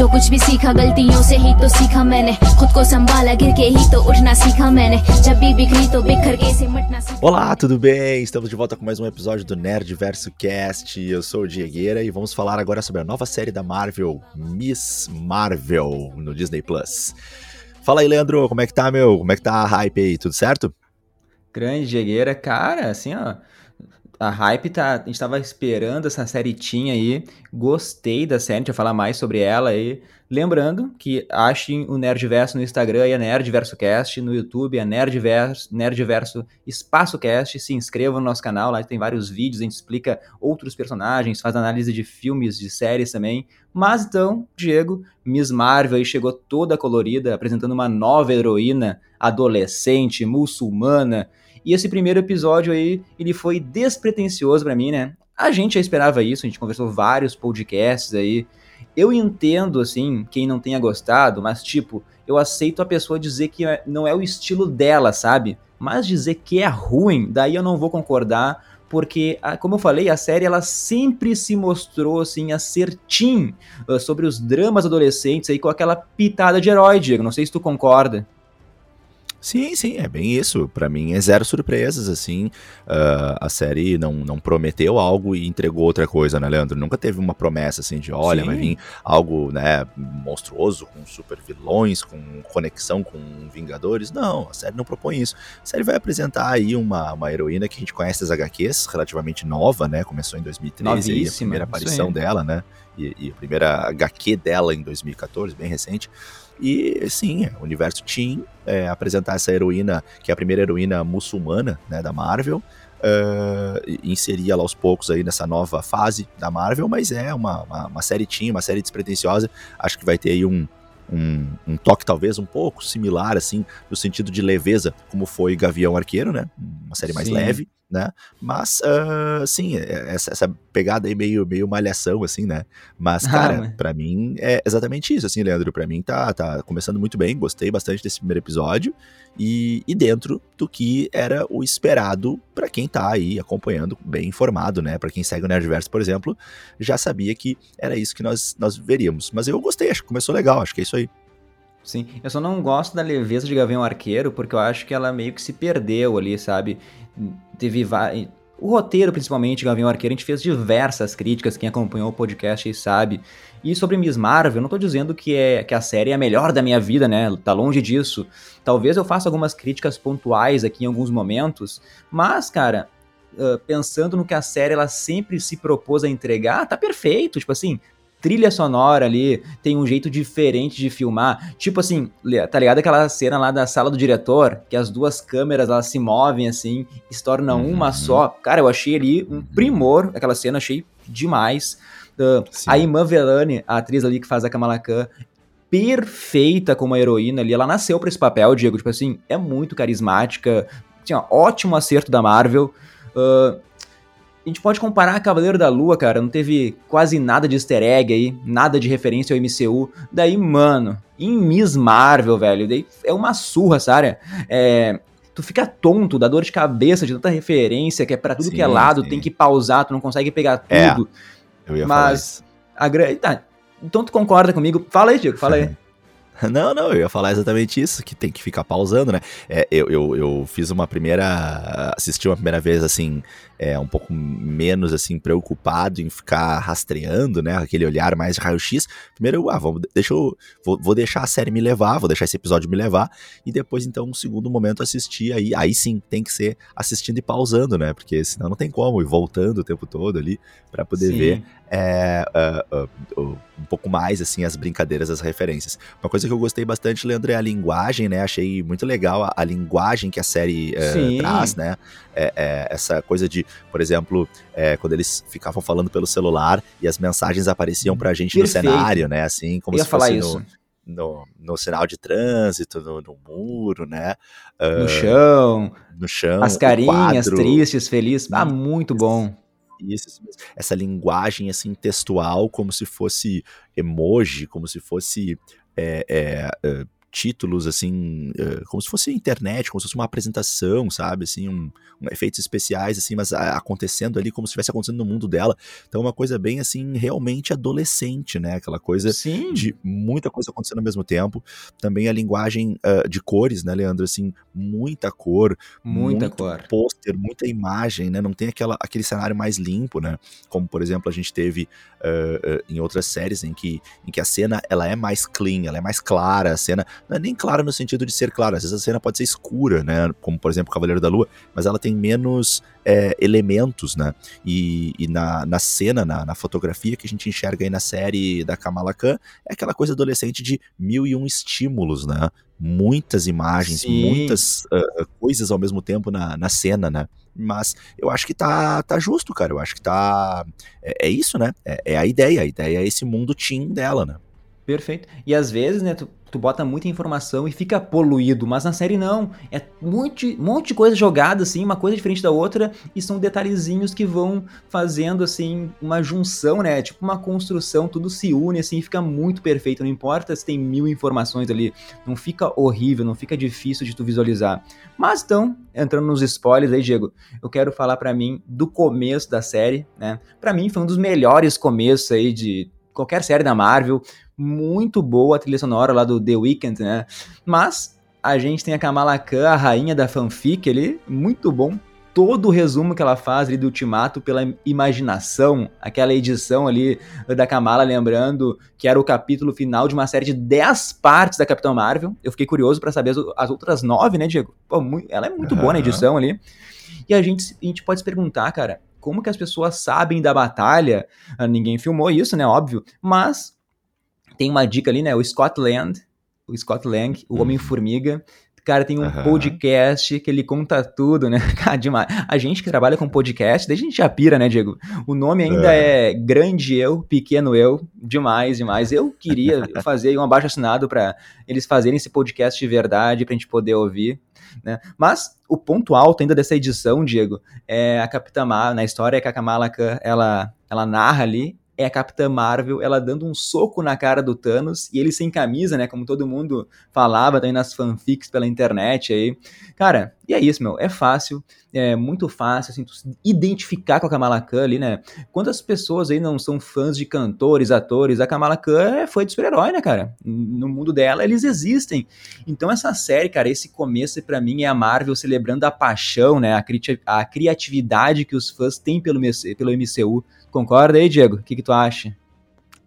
जो कुछ भी सीखा गलतियों से ही तो सीखा मैंने खुद को संभाला गिर के ही तो उठना सीखा मैंने जब भी बिखरी तो बिखर के सिमटना सीखा Olá, tudo bem? Estamos de volta com mais um episódio do Nerd Verso Cast. Eu sou o Diegueira e vamos falar agora sobre a nova série da Marvel, Miss Marvel, no Disney Plus. Fala aí, Leandro, como é que tá, meu? Como é que tá a hype aí? Tudo certo? Grande Diegueira, cara, assim, ó. A hype tá. A gente tava esperando essa série tinha aí. Gostei da série, a gente vai falar mais sobre ela aí. Lembrando que achem o Nerdverso no Instagram e a Nerdverso Cast, no YouTube a Nerdverso, Nerdverso Espaço Cast. Se inscrevam no nosso canal, lá tem vários vídeos, a gente explica outros personagens, faz análise de filmes, de séries também. Mas então, Diego, Miss Marvel aí chegou toda colorida, apresentando uma nova heroína adolescente, muçulmana. E esse primeiro episódio aí, ele foi despretensioso para mim, né? A gente já esperava isso, a gente conversou vários podcasts aí. Eu entendo, assim, quem não tenha gostado, mas, tipo, eu aceito a pessoa dizer que não é o estilo dela, sabe? Mas dizer que é ruim, daí eu não vou concordar, porque, como eu falei, a série ela sempre se mostrou assim acertim uh, sobre os dramas adolescentes aí com aquela pitada de herói, Diego. Não sei se tu concorda. Sim, sim, é bem isso. Para mim é zero surpresas, assim. Uh, a série não, não prometeu algo e entregou outra coisa, né, Leandro? Nunca teve uma promessa assim de, olha, sim. vai vir algo, né, monstruoso, com super vilões, com conexão com Vingadores. Não, a série não propõe isso. A série vai apresentar aí uma, uma heroína que a gente conhece das HQs, relativamente nova, né? Começou em 2013, aí, a primeira aparição dela, né? E, e a primeira HQ dela em 2014, bem recente. E sim, o universo Teen é, apresentar essa heroína, que é a primeira heroína muçulmana né, da Marvel, uh, inserir ela aos poucos aí nessa nova fase da Marvel, mas é uma, uma, uma série Teen, uma série despretensiosa. Acho que vai ter aí um, um, um, toque talvez um pouco similar, assim, no sentido de leveza, como foi Gavião Arqueiro, né? Uma série mais Sim. leve né? Mas, uh, sim, essa, essa, pegada aí meio, meio malhação, assim, né? Mas, cara, ah, para mim é exatamente isso, assim, Leandro. para mim tá, tá começando muito bem, gostei bastante desse primeiro episódio e, e dentro do que era o esperado para quem tá aí acompanhando, bem informado, né? Para quem segue o Nerdverse, por exemplo, já sabia que era isso que nós, nós veríamos. Mas eu gostei, acho que começou legal, acho que é isso aí. Sim, eu só não gosto da leveza de Gavião Arqueiro, porque eu acho que ela meio que se perdeu ali, sabe? Teve o roteiro, principalmente, Gavião Arqueiro, a gente fez diversas críticas, quem acompanhou o podcast sabe. E sobre Miss Marvel, eu não tô dizendo que, é, que a série é a melhor da minha vida, né? Tá longe disso. Talvez eu faça algumas críticas pontuais aqui em alguns momentos, mas, cara, uh, pensando no que a série ela sempre se propôs a entregar, tá perfeito. Tipo assim, trilha sonora ali, tem um jeito diferente de filmar. Tipo assim, tá ligado aquela cena lá da sala do diretor, que as duas câmeras elas se movem assim e se tornam uhum. uma só. Cara, eu achei ali um primor, aquela cena, achei demais. Uh, a Iman Velani, a atriz ali que faz a Kamala Khan, perfeita como a heroína ali. Ela nasceu para esse papel, Diego. Tipo assim, é muito carismática. Assim, ó, ótimo acerto da Marvel. Uh, a gente pode comparar Cavaleiro da Lua, cara, não teve quase nada de easter egg aí, nada de referência ao MCU. Daí, mano, em Miss Marvel, velho, daí é uma surra, sabe? É, tu fica tonto, dá dor de cabeça de tanta referência, que é pra tudo sim, que é lado, sim. tem que pausar, tu não consegue pegar é, tudo. É, eu ia Mas falar isso. a tá, então tu concorda comigo? Fala aí, Diego, fala aí. Não, não, eu ia falar exatamente isso, que tem que ficar pausando, né? É, eu, eu, eu fiz uma primeira. assisti uma primeira vez assim, é, um pouco menos assim preocupado em ficar rastreando, né, aquele olhar mais de raio-x. Primeiro, eu, ah, vamos, deixa eu, vou, vou, deixar a série me levar, vou deixar esse episódio me levar e depois então um segundo momento assistir aí, aí sim, tem que ser assistindo e pausando, né? Porque senão não tem como ir voltando o tempo todo ali para poder sim. ver é, uh, uh, uh, um pouco mais assim as brincadeiras, as referências. Uma coisa que eu gostei bastante, Leandro, é a linguagem, né? Achei muito legal a, a linguagem que a série eh, traz, né? É, é, essa coisa de por exemplo, é, quando eles ficavam falando pelo celular e as mensagens apareciam pra gente Perfeito. no cenário, né? Assim, como se fosse no, no, no, sinal de trânsito, no, no muro, né? Uh, no chão. No chão. As carinhas tristes, felizes. Ah, muito bom. Isso, essa linguagem assim textual, como se fosse emoji, como se fosse é, é títulos, assim, uh, como se fosse internet, como se fosse uma apresentação, sabe? Assim, um, um, efeitos especiais, assim, mas a, acontecendo ali como se estivesse acontecendo no mundo dela. Então, uma coisa bem, assim, realmente adolescente, né? Aquela coisa Sim. de muita coisa acontecendo ao mesmo tempo. Também a linguagem uh, de cores, né, Leandro? Assim, muita cor, muita cor. pôster, muita imagem, né? Não tem aquela, aquele cenário mais limpo, né? Como, por exemplo, a gente teve uh, em outras séries em que, em que a cena ela é mais clean, ela é mais clara, a cena não é nem clara no sentido de ser clara, às vezes a cena pode ser escura, né? Como por exemplo Cavaleiro da Lua, mas ela tem menos é, elementos, né? E, e na, na cena, na, na, fotografia que a gente enxerga aí na série da Kamala Khan, é aquela coisa adolescente de mil e um estímulos, né? Muitas imagens, Sim. muitas uh, coisas ao mesmo tempo na, na cena, né? Mas eu acho que tá, tá justo, cara. Eu acho que tá. É, é isso, né? É, é, a ideia. A ideia é esse mundo teen dela, né? Perfeito. E às vezes, né, tu, tu bota muita informação e fica poluído, mas na série não. É um monte, de coisa jogada, assim, uma coisa diferente da outra, e são detalhezinhos que vão fazendo, assim, uma junção, né? Tipo uma construção, tudo se une, assim, fica muito perfeito. Não importa se tem mil informações ali, não fica horrível, não fica difícil de tu visualizar. Mas então, entrando nos spoilers aí, Diego, eu quero falar para mim do começo da série, né? Para mim foi um dos melhores começos aí de qualquer série da Marvel muito boa a trilha sonora lá do The Weeknd, né? Mas a gente tem a Kamala Khan, a rainha da fanfic ali, muito bom. Todo o resumo que ela faz ali do Ultimato pela imaginação, aquela edição ali da Kamala, lembrando que era o capítulo final de uma série de 10 partes da Capitã Marvel. Eu fiquei curioso para saber as, as, outras 9, né, Diego? Pô, muito, ela é muito uhum. boa na edição ali. E a gente, a gente pode se perguntar, cara, como que as pessoas sabem da batalha? Ah, ninguém filmou isso, né? Óbvio. Mas tem uma dica ali, né? O Scott Lang, o Scott Lang, o Homem-Formiga. Cara, tem um uhum. podcast que ele conta tudo, né? Cara, demais. A gente que trabalha com podcast, desde a gente já pira, né, Diego? O nome ainda é, é Grande Eu, Pequeno Eu. Demais, demais. Eu queria fazer um abaixo assinado para eles fazerem esse podcast de verdade, pra gente poder ouvir. Né? Mas o ponto alto ainda dessa edição, Diego, é a Capitã Marvel, na história que a Kamala Khan, ela, ela narra ali, é a Capitã Marvel, ela dando um soco na cara do Thanos e ele sem camisa, né? Como todo mundo falava também nas fanfics pela internet aí. Cara, e é isso, meu. É fácil, é muito fácil, assim, identificar com a Kamala Khan ali, né? Quantas pessoas aí não são fãs de cantores, atores? A Kamala Khan foi de super-herói, né, cara? No mundo dela, eles existem. Então, essa série, cara, esse começo, para mim, é a Marvel celebrando a paixão, né? A, cri a criatividade que os fãs têm pelo, pelo MCU Concorda aí, Diego? O que, que tu acha?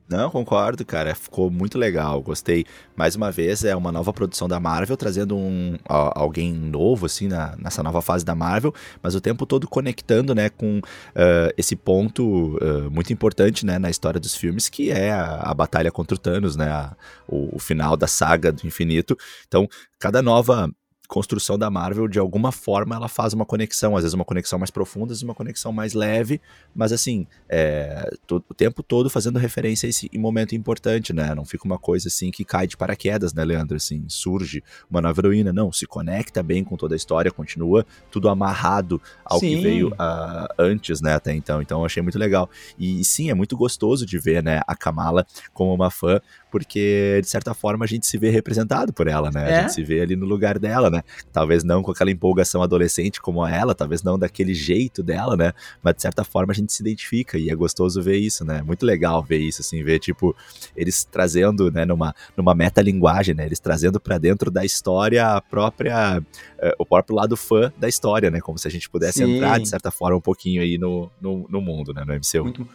Não, concordo, cara. Ficou muito legal. Gostei. Mais uma vez, é uma nova produção da Marvel, trazendo um, alguém novo, assim, na, nessa nova fase da Marvel, mas o tempo todo conectando, né, com uh, esse ponto uh, muito importante, né, na história dos filmes, que é a, a batalha contra o Thanos, né, a, o, o final da saga do infinito. Então, cada nova construção da Marvel, de alguma forma, ela faz uma conexão, às vezes uma conexão mais profunda, às vezes uma conexão mais leve, mas assim, é, todo, o tempo todo fazendo referência a esse momento importante, né? Não fica uma coisa assim que cai de paraquedas, né, Leandro? Assim, surge uma nova heroína, não, se conecta bem com toda a história, continua tudo amarrado ao sim. que veio uh, antes, né, até então. Então eu achei muito legal. E, e sim, é muito gostoso de ver, né, a Kamala como uma fã, porque de certa forma a gente se vê representado por ela, né? É? A gente se vê ali no lugar dela, né? Talvez não com aquela empolgação adolescente como ela, talvez não daquele jeito dela, né? Mas de certa forma a gente se identifica e é gostoso ver isso, né? Muito legal ver isso, assim, ver tipo eles trazendo, né, numa, numa metalinguagem, né? Eles trazendo para dentro da história a própria, uh, o próprio lado fã da história, né? Como se a gente pudesse Sim. entrar de certa forma um pouquinho aí no, no, no mundo, né? No MCU. Muito,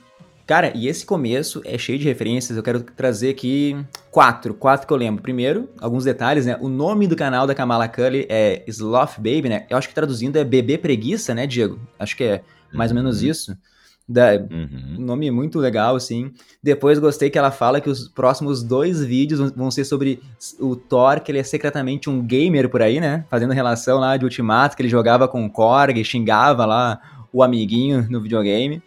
Cara, e esse começo é cheio de referências. Eu quero trazer aqui quatro, quatro que eu lembro. Primeiro, alguns detalhes, né? O nome do canal da Kamala Cully é Sloth Baby, né? Eu acho que traduzindo é Bebê Preguiça, né, Diego? Acho que é mais ou menos uhum. isso. Da, uhum. Um nome muito legal, assim. Depois gostei que ela fala que os próximos dois vídeos vão ser sobre o Thor, que ele é secretamente um gamer por aí, né? Fazendo relação lá de Ultimato, que ele jogava com o Korg, xingava lá o amiguinho no videogame.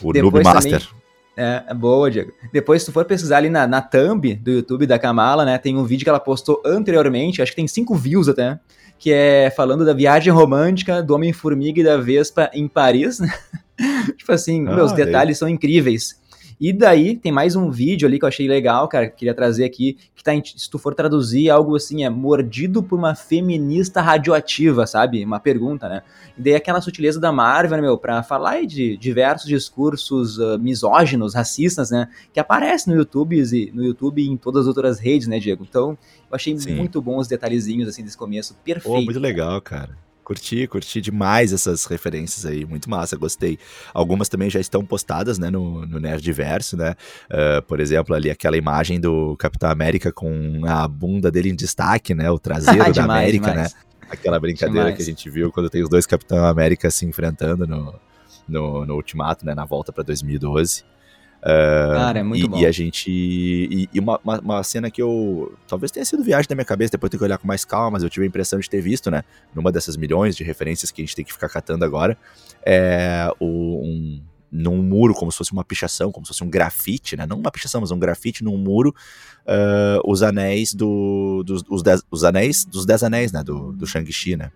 O Depois Noob Master. Também, é, é boa, Diego. Depois, se tu for pesquisar ali na, na thumb do YouTube da Kamala, né, tem um vídeo que ela postou anteriormente, acho que tem cinco views até, que é falando da viagem romântica do Homem-Formiga e da Vespa em Paris, né? tipo assim, ah, meus detalhes são incríveis. E daí tem mais um vídeo ali que eu achei legal, cara, que queria trazer aqui, que tá, em, se tu for traduzir algo assim, é mordido por uma feminista radioativa, sabe? Uma pergunta, né? E daí aquela sutileza da Marvel, meu, pra falar de diversos discursos uh, misóginos, racistas, né, que aparecem no YouTube, e, no YouTube e em todas as outras redes, né, Diego? Então, eu achei Sim. muito bom os detalhezinhos, assim, desse começo, perfeito. Oh, muito legal, cara. Curti, curti demais essas referências aí, muito massa, gostei. Algumas também já estão postadas, né, no, no Nerdverso, né? Uh, por exemplo, ali aquela imagem do Capitão América com a bunda dele em destaque, né? O traseiro da América, demais. né? Aquela brincadeira demais. que a gente viu quando tem os dois Capitão América se enfrentando no, no, no Ultimato, né? Na volta para 2012. Uh, Cara, é muito e, bom. E a gente. E, e uma, uma, uma, cena que eu. Talvez tenha sido viagem da minha cabeça, depois tenho que olhar com mais calma, mas eu tive a impressão de ter visto, né? Numa dessas milhões de referências que a gente tem que ficar catando agora. É o, um, num muro, como se fosse uma pichação, como se fosse um grafite, né? Não uma pichação, mas um grafite num muro, uh, os anéis do. Dos, os, dez, os anéis dos Dez Anéis, né? Do, do Shang-Chi, né?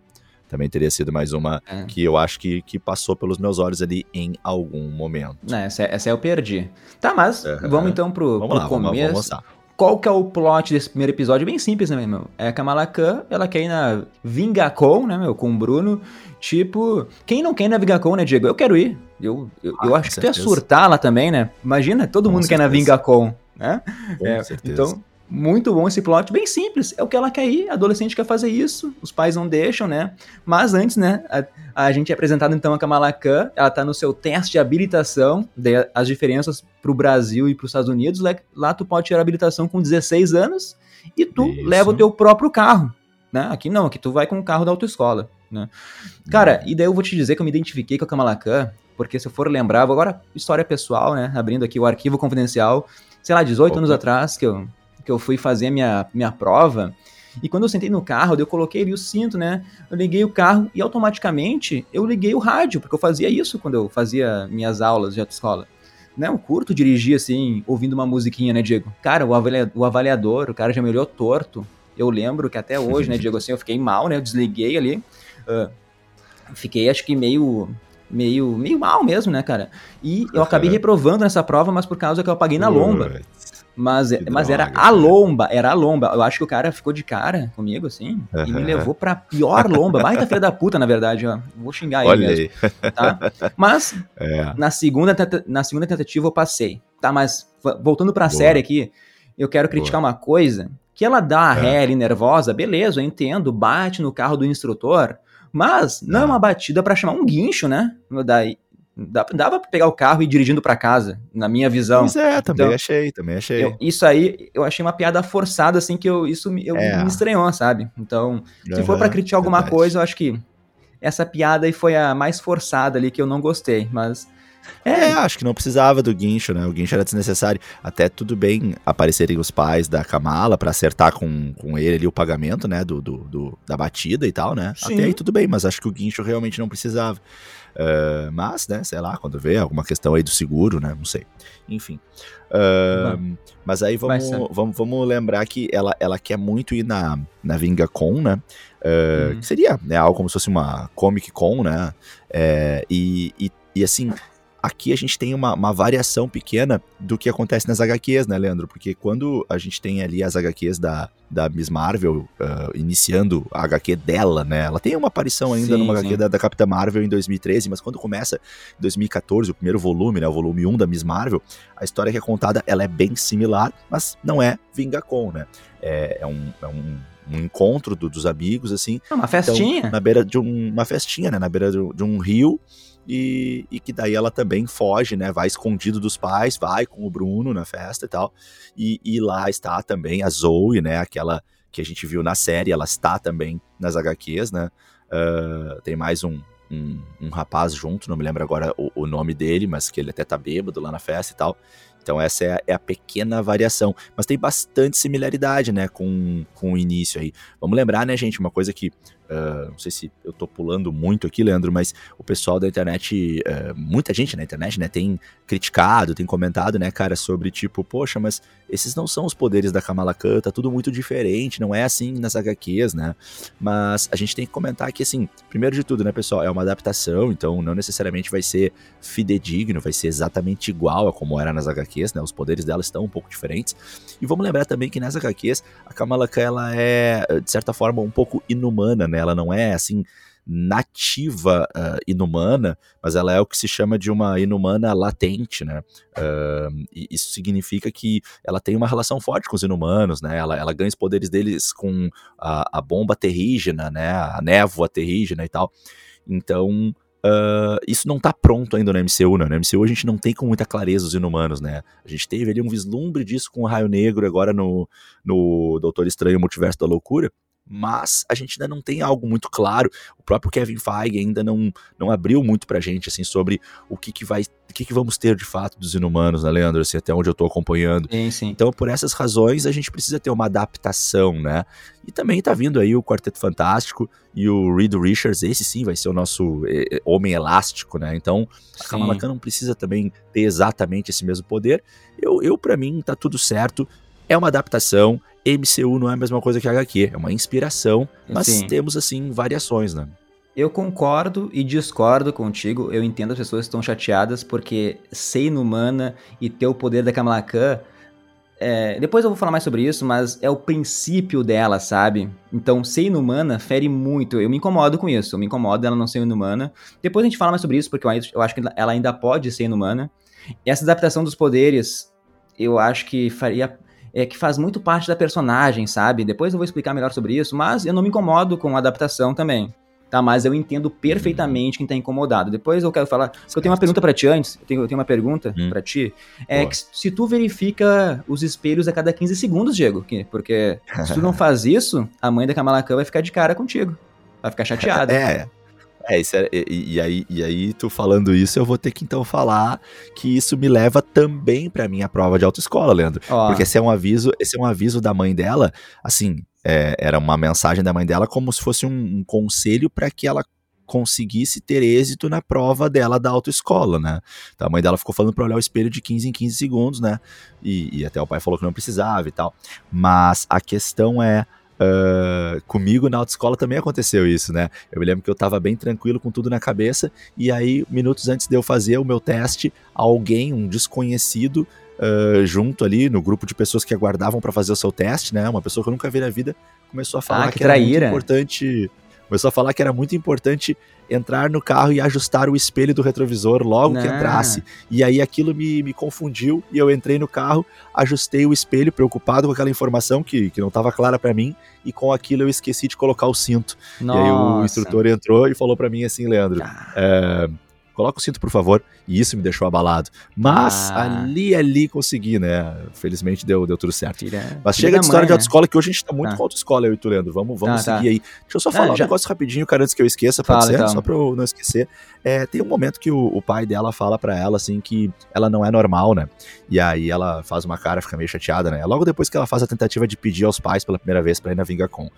Também teria sido mais uma é. que eu acho que, que passou pelos meus olhos ali em algum momento. Não, essa, essa eu perdi. Tá, mas uhum. vamos então pro, vamos pro lá, começo. Vamos, vamos Qual que é o plot desse primeiro episódio? Bem simples, né, meu? É a Kamala Khan, ela quer ir na Vingacon, né, meu, com o Bruno. Tipo, quem não quer ir na Vingacon, né, Diego? Eu quero ir. Eu, eu, ah, eu acho que tu ia surtar lá também, né? Imagina, todo com mundo certeza. quer ir na Vingacon, né? Com é, certeza. Então, muito bom esse plot, bem simples. É o que ela quer ir, a adolescente quer fazer isso, os pais não deixam, né? Mas antes, né, a, a gente é apresentado então a Kamala Khan, ela tá no seu teste de habilitação, de, as diferenças pro Brasil e pros Estados Unidos, lá, lá tu pode tirar habilitação com 16 anos e tu isso. leva o teu próprio carro, né? Aqui não, aqui tu vai com o carro da autoescola, né? Cara, e daí eu vou te dizer que eu me identifiquei com a Kamala Khan, porque se eu for lembrar, agora história pessoal, né, abrindo aqui o arquivo confidencial, sei lá, 18 Opa. anos atrás que eu que eu fui fazer a minha, minha prova. E quando eu sentei no carro, eu coloquei ali o cinto, né? Eu liguei o carro e automaticamente eu liguei o rádio, porque eu fazia isso quando eu fazia minhas aulas de autoescola. Né, eu curto dirigir assim, ouvindo uma musiquinha, né, Diego? Cara, o avaliador, o, avaliador, o cara já me olhou torto. Eu lembro que até hoje, né, Diego, assim, eu fiquei mal, né? Eu desliguei ali. Uh, fiquei, acho que meio meio, meio mal mesmo, né, cara? E eu acabei reprovando nessa prova, mas por causa que eu paguei na lomba. Mas, mas droga, era a lomba, era a lomba. Eu acho que o cara ficou de cara comigo, assim, uhum. e me levou pra pior lomba. Baita filha da puta, na verdade, ó. Vou xingar Olha ele mesmo. Aí. Tá? Mas, é. na, segunda, na segunda tentativa eu passei. Tá, mas voltando pra Boa. série aqui, eu quero criticar Boa. uma coisa. Que ela dá a é. ré ali nervosa, beleza, eu entendo, bate no carro do instrutor, mas não é uma batida para chamar um guincho, né? Daí, Dava pra pegar o carro e ir dirigindo para casa, na minha visão. Pois é, também então, achei, também achei. Eu, isso aí, eu achei uma piada forçada, assim, que eu, isso eu, é. me estranhou, sabe? Então, se uhum, for para criticar alguma verdade. coisa, eu acho que essa piada aí foi a mais forçada ali, que eu não gostei, mas... É. acho que não precisava do guincho, né? O guincho era desnecessário. Até tudo bem aparecerem os pais da Kamala para acertar com, com ele ali o pagamento, né? Do, do, do, da batida e tal, né? Sim. Até aí tudo bem, mas acho que o guincho realmente não precisava. Uh, mas, né, sei lá, quando vê alguma questão aí do seguro, né, não sei. Enfim. Uh, mas aí vamos, vamos, vamos lembrar que ela, ela quer muito ir na, na VingaCon, né? Uh, uhum. Que seria né, algo como se fosse uma Comic Con, né? É, e, e, e assim, aqui a gente tem uma, uma, variação pequena do que acontece nas HQs, né, Leandro? Porque quando a gente tem ali as HQs da, da Miss Marvel uh, iniciando a HQ dela, né? Ela tem uma aparição ainda sim, numa sim. HQ da, da Capitã Marvel em 2013, mas quando começa em 2014, o primeiro volume, né, o volume 1 da Miss Marvel, a história que é contada, ela é bem similar, mas não é Vingacon, né? É, é um, é um um encontro do, dos amigos, assim. É uma festinha. Então, na beira de um, uma festinha, né? Na beira de, de um rio e, e, que daí ela também foge, né? Vai escondido dos pais, vai com o Bruno na festa e tal. E, e lá está também a Zoe, né? Aquela que a gente viu na série, ela está também nas HQs, né? Uh, tem mais um, um, um, rapaz junto, não me lembro agora o, o, nome dele, mas que ele até tá bêbado lá na festa e tal. Então essa é a, é a, pequena variação, mas tem bastante similaridade, né, com, com o início aí. Vamos lembrar, né, gente, uma coisa que Uh, não sei se eu tô pulando muito aqui, Leandro, mas o pessoal da internet, uh, muita gente na internet, né, tem criticado, tem comentado, né, cara, sobre tipo, poxa, mas esses não são os poderes da Kamala Khan, tá tudo muito diferente, não é assim nas HQs, né? Mas a gente tem que comentar que, assim, primeiro de tudo, né, pessoal, é uma adaptação, então não necessariamente vai ser fidedigno, vai ser exatamente igual a como era nas HQs, né? Os poderes dela estão um pouco diferentes. E vamos lembrar também que nas HQs a Kamala Khan, ela é, de certa forma, um pouco inumana, né? Ela não é, assim, nativa uh, inumana, mas ela é o que se chama de uma inumana latente, né? Uh, isso significa que ela tem uma relação forte com os inumanos, né? Ela, ela ganha os poderes deles com a, a bomba terrígena, né? A névoa terrígena e tal. Então, Uh, isso não tá pronto ainda no MCU, né? No MCU a gente não tem com muita clareza os inumanos, né? A gente teve ali um vislumbre disso com o Raio Negro agora no, no Doutor Estranho Multiverso da Loucura, mas a gente ainda não tem algo muito claro. O próprio Kevin Feige ainda não, não abriu muito pra gente, assim, sobre o que que vai, o que que vamos ter de fato dos inumanos, né, Leandro? Assim, até onde eu tô acompanhando. Sim, sim. Então, por essas razões, a gente precisa ter uma adaptação, né? E também tá vindo aí o Quarteto Fantástico e o Reed Richards, esse sim vai ser o nosso eh, homem elástico, né? Então, a Kamala Khan não precisa também ter exatamente esse mesmo poder. Eu, eu para mim, tá tudo certo. É uma adaptação, MCU não é a mesma coisa que HQ, é uma inspiração, mas Sim. temos assim variações, né? Eu concordo e discordo contigo. Eu entendo as pessoas que estão chateadas porque ser inumana e ter o poder da Kamala Khan. É, depois eu vou falar mais sobre isso, mas é o princípio dela, sabe? Então, ser inumana fere muito. Eu me incomodo com isso. Eu me incomodo dela não ser inumana. Depois a gente fala mais sobre isso, porque eu acho que ela ainda pode ser inumana. Essa adaptação dos poderes, eu acho que faria é, que faz muito parte da personagem, sabe? Depois eu vou explicar melhor sobre isso, mas eu não me incomodo com a adaptação também. Tá, mas eu entendo perfeitamente quem tá incomodado. Depois eu quero falar. Eu tenho uma pergunta para ti antes. Eu tenho, eu tenho uma pergunta hum. para ti. É que se tu verifica os espelhos a cada 15 segundos, Diego, porque se tu não faz isso, a mãe da Kamala Khan vai ficar de cara contigo. Vai ficar chateada. É. É, isso é, e, e, aí, e aí, tu falando isso, eu vou ter que então falar que isso me leva também pra minha prova de autoescola, Leandro. Oh. Porque esse é um aviso, esse é um aviso da mãe dela, assim, é, era uma mensagem da mãe dela como se fosse um, um conselho para que ela conseguisse ter êxito na prova dela da autoescola, né? Então a mãe dela ficou falando para olhar o espelho de 15 em 15 segundos, né? E, e até o pai falou que não precisava e tal. Mas a questão é Uh, comigo na autoescola também aconteceu isso, né? Eu me lembro que eu tava bem tranquilo com tudo na cabeça, e aí, minutos antes de eu fazer o meu teste, alguém, um desconhecido, uh, junto ali no grupo de pessoas que aguardavam para fazer o seu teste, né? Uma pessoa que eu nunca vi na vida, começou a falar ah, que, que era muito importante Começou a falar que era muito importante entrar no carro e ajustar o espelho do retrovisor logo Não. que entrasse. E aí aquilo me, me confundiu e eu entrei no carro, ajustei o espelho, preocupado com aquela informação que, que não estava clara para mim, e com aquilo eu esqueci de colocar o cinto. Nossa. E aí o instrutor entrou e falou para mim assim, Leandro, ah. é, coloca o cinto, por favor. E isso me deixou abalado. Mas ah. ali, ali consegui, né? Felizmente deu, deu tudo certo. Tira, Mas chega de história mãe, de né? autoescola, que hoje a gente tá muito ah. com autoescola, eu e tu, Leandro. Vamos, vamos ah, seguir tá. aí. Deixa eu só falar ah, um negócio rapidinho, cara, antes que eu esqueça, pode ser? Então. Só pra eu não esquecer. É, tem um momento que o, o pai dela fala para ela, assim, que ela não é normal, né? E aí ela faz uma cara, fica meio chateada, né? Logo depois que ela faz a tentativa de pedir aos pais pela primeira vez pra ir na Vingacom.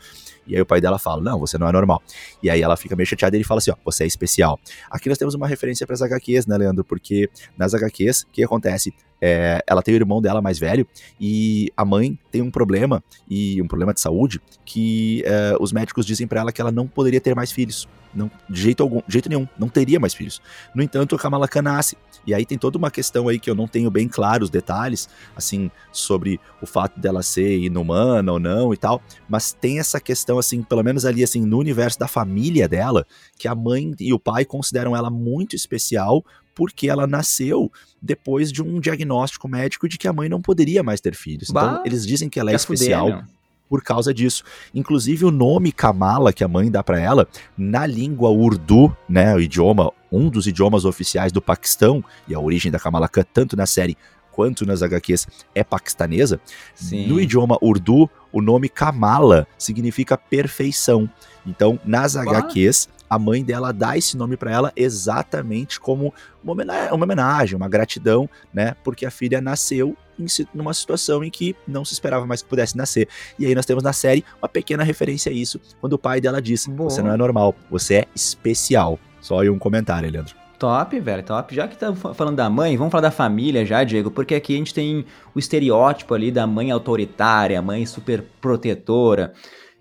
E aí o pai dela fala: Não, você não é normal. E aí ela fica meio chateada e ele fala assim: Ó, você é especial. Aqui nós temos uma referência para as HQs, né, Leandro? Porque nas HQs, o que acontece? É, ela tem o irmão dela mais velho e a mãe tem um problema e um problema de saúde que é, os médicos dizem para ela que ela não poderia ter mais filhos. Não, de jeito algum, de jeito nenhum, não teria mais filhos. No entanto, a Kamala Khan nasce. E aí tem toda uma questão aí que eu não tenho bem claro os detalhes, assim, sobre o fato dela ser inumana ou não e tal, mas tem essa questão, assim, pelo menos ali, assim, no universo da família dela, que a mãe e o pai consideram ela muito especial porque ela nasceu depois de um diagnóstico médico de que a mãe não poderia mais ter filhos. Então, bah, então, eles dizem que ela é especial. Fuder, por causa disso. Inclusive o nome Kamala que a mãe dá para ela na língua urdu, né, o idioma, um dos idiomas oficiais do Paquistão e a origem da Kamala Khan tanto na série quanto nas HQs é paquistanesa. Sim. No idioma urdu, o nome Kamala significa perfeição. Então, nas HQs, a mãe dela dá esse nome para ela exatamente como uma homenagem, uma homenagem, uma gratidão, né? Porque a filha nasceu em, numa situação em que não se esperava mais que pudesse nascer. E aí nós temos na série uma pequena referência a isso, quando o pai dela diz: Boa. Você não é normal, você é especial. Só aí um comentário, Leandro. Top, velho, top. Já que tá falando da mãe, vamos falar da família já, Diego, porque aqui a gente tem o estereótipo ali da mãe autoritária, mãe super protetora.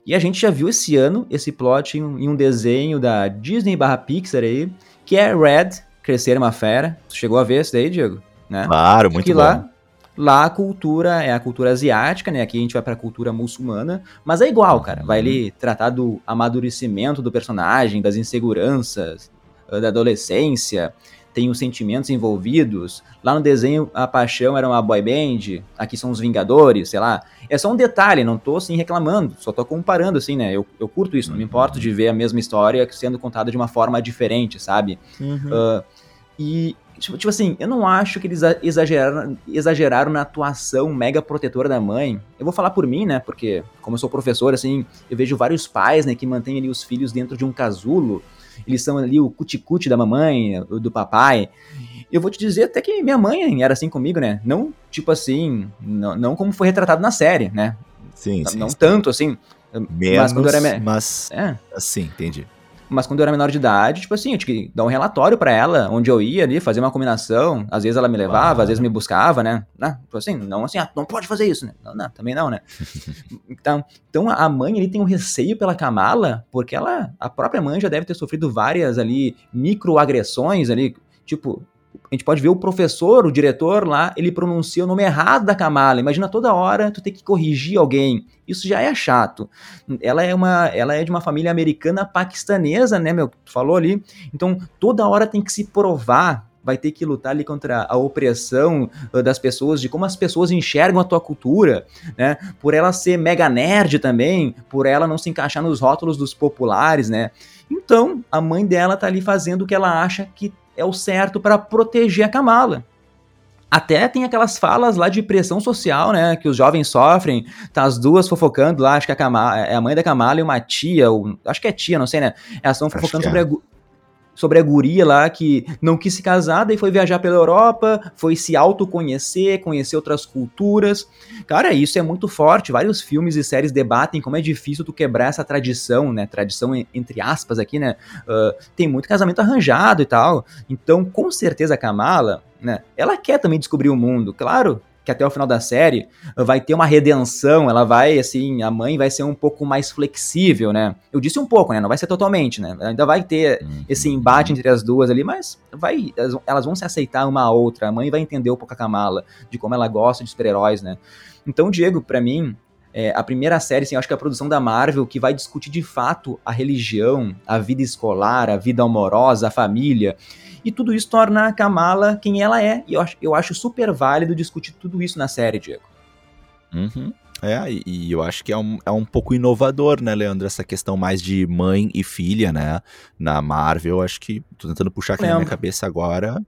E a gente já viu esse ano esse plot em um, em um desenho da Disney barra Pixar aí, que é Red, Crescer uma Fera. Tu chegou a ver esse daí, Diego? Né? Claro, muito que bom. Lá, lá a cultura é a cultura asiática, né? Aqui a gente vai pra cultura muçulmana, mas é igual, cara. Vai ali tratar do amadurecimento do personagem, das inseguranças, da adolescência, tem os sentimentos envolvidos. Lá no desenho, a paixão era uma boy band, aqui são os Vingadores, sei lá. É só um detalhe, não tô assim reclamando, só tô comparando, assim, né? Eu, eu curto isso, não me importo de ver a mesma história sendo contada de uma forma diferente, sabe? Uhum. Uh, e, tipo, tipo, assim, eu não acho que eles exageraram, exageraram na atuação mega protetora da mãe. Eu vou falar por mim, né? Porque, como eu sou professor, assim, eu vejo vários pais, né, que mantêm ali os filhos dentro de um casulo eles são ali o cuticute da mamãe, do papai. Eu vou te dizer até que minha mãe era assim comigo, né? Não, tipo assim, não, não como foi retratado na série, né? Sim, sim. Não sim. tanto assim. Menos, mas quando era... mas... É. Assim, entendi. Mas quando eu era menor de idade, tipo assim, eu tinha que dar um relatório para ela, onde eu ia ali, fazer uma combinação. Às vezes ela me levava, ah. às vezes me buscava, né? Não, tipo assim, não assim, ah, não pode fazer isso, né? Não, não, também não, né? então, então a mãe ali tem um receio pela Kamala, porque ela, a própria mãe já deve ter sofrido várias ali microagressões ali, tipo, a gente pode ver o professor, o diretor lá, ele pronuncia o nome errado da Kamala. Imagina toda hora tu ter que corrigir alguém. Isso já é chato. Ela é uma, ela é de uma família americana paquistanesa, né, meu? Tu falou ali. Então, toda hora tem que se provar vai ter que lutar ali contra a opressão uh, das pessoas, de como as pessoas enxergam a tua cultura, né? Por ela ser mega nerd também, por ela não se encaixar nos rótulos dos populares, né? Então, a mãe dela tá ali fazendo o que ela acha que é o certo para proteger a Kamala. Até tem aquelas falas lá de pressão social, né, que os jovens sofrem, tá as duas fofocando lá, acho que a, Kamala, é a mãe da Kamala e uma tia, ou, acho que é tia, não sei, né, elas estão fofocando sobre é. a, sobre a guria lá que não quis se casar, daí foi viajar pela Europa, foi se autoconhecer, conhecer outras culturas. Cara, isso é muito forte. Vários filmes e séries debatem como é difícil tu quebrar essa tradição, né? Tradição entre aspas aqui, né? Uh, tem muito casamento arranjado e tal. Então, com certeza a Kamala, né? Ela quer também descobrir o mundo. Claro, que até o final da série vai ter uma redenção, ela vai, assim, a mãe vai ser um pouco mais flexível, né? Eu disse um pouco, né? Não vai ser totalmente, né? Ainda vai ter uhum. esse embate entre as duas ali, mas vai, elas vão se aceitar uma a outra. A mãe vai entender um pouco a Kamala, de como ela gosta de super-heróis, né? Então, Diego, para mim, é, a primeira série, assim, acho que é a produção da Marvel que vai discutir de fato a religião, a vida escolar, a vida amorosa, a família. E tudo isso torna a Kamala quem ela é. E eu acho, eu acho super válido discutir tudo isso na série, Diego. Uhum. É, e eu acho que é um, é um pouco inovador, né, Leandro? Essa questão mais de mãe e filha, né? Na Marvel, acho que tô tentando puxar aqui Lembra. na minha cabeça agora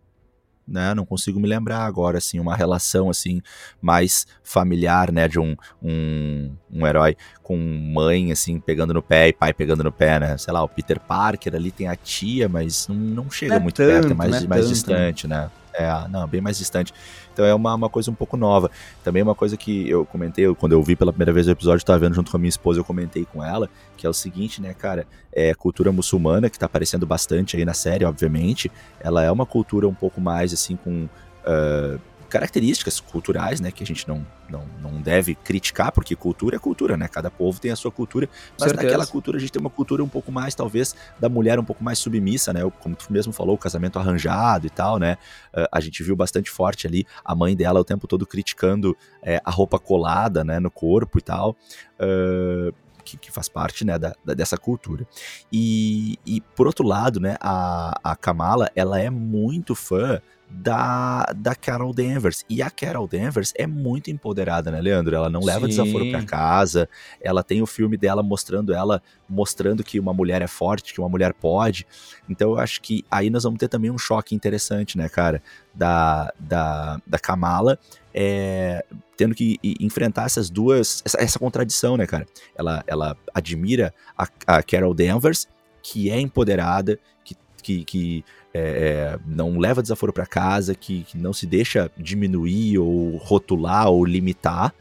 né? Não consigo me lembrar agora, assim, uma relação, assim, mais familiar, né? De um, um, um herói com mãe, assim, pegando no pé e pai pegando no pé, né? Sei lá, o Peter Parker ali tem a tia, mas não, não chega não é muito tanto, perto, é mais, é mais tanto. distante, né? É, não, bem mais distante. Então é uma, uma coisa um pouco nova. Também uma coisa que eu comentei, quando eu vi pela primeira vez o episódio, estava vendo junto com a minha esposa, eu comentei com ela, que é o seguinte, né, cara, é cultura muçulmana, que tá aparecendo bastante aí na série, obviamente, ela é uma cultura um pouco mais, assim, com... Uh, características culturais, né, que a gente não, não, não deve criticar, porque cultura é cultura, né? Cada povo tem a sua cultura, mas Certeza. naquela cultura a gente tem uma cultura um pouco mais, talvez, da mulher um pouco mais submissa, né? Como tu mesmo falou, o casamento arranjado e tal, né? Uh, a gente viu bastante forte ali a mãe dela o tempo todo criticando é, a roupa colada, né, no corpo e tal. Uh, que, que, faz parte né, da, da, dessa cultura. E, e, por outro lado, né, a, a Kamala ela é muito fã da, da Carol Danvers. E a Carol Danvers é muito empoderada, né, Leandro? Ela não leva Sim. desaforo para casa. Ela tem o filme dela mostrando ela, mostrando que uma mulher é forte, que uma mulher pode. Então eu acho que aí nós vamos ter também um choque interessante, né, cara? Da, da, da Kamala. É, tendo que enfrentar essas duas, essa, essa, contradição, né, cara? Ela, ela admira a, a Carol Danvers, que é empoderada, que, que, que é, não leva desaforo para casa, que, que, não se deixa diminuir ou rotular ou limitar.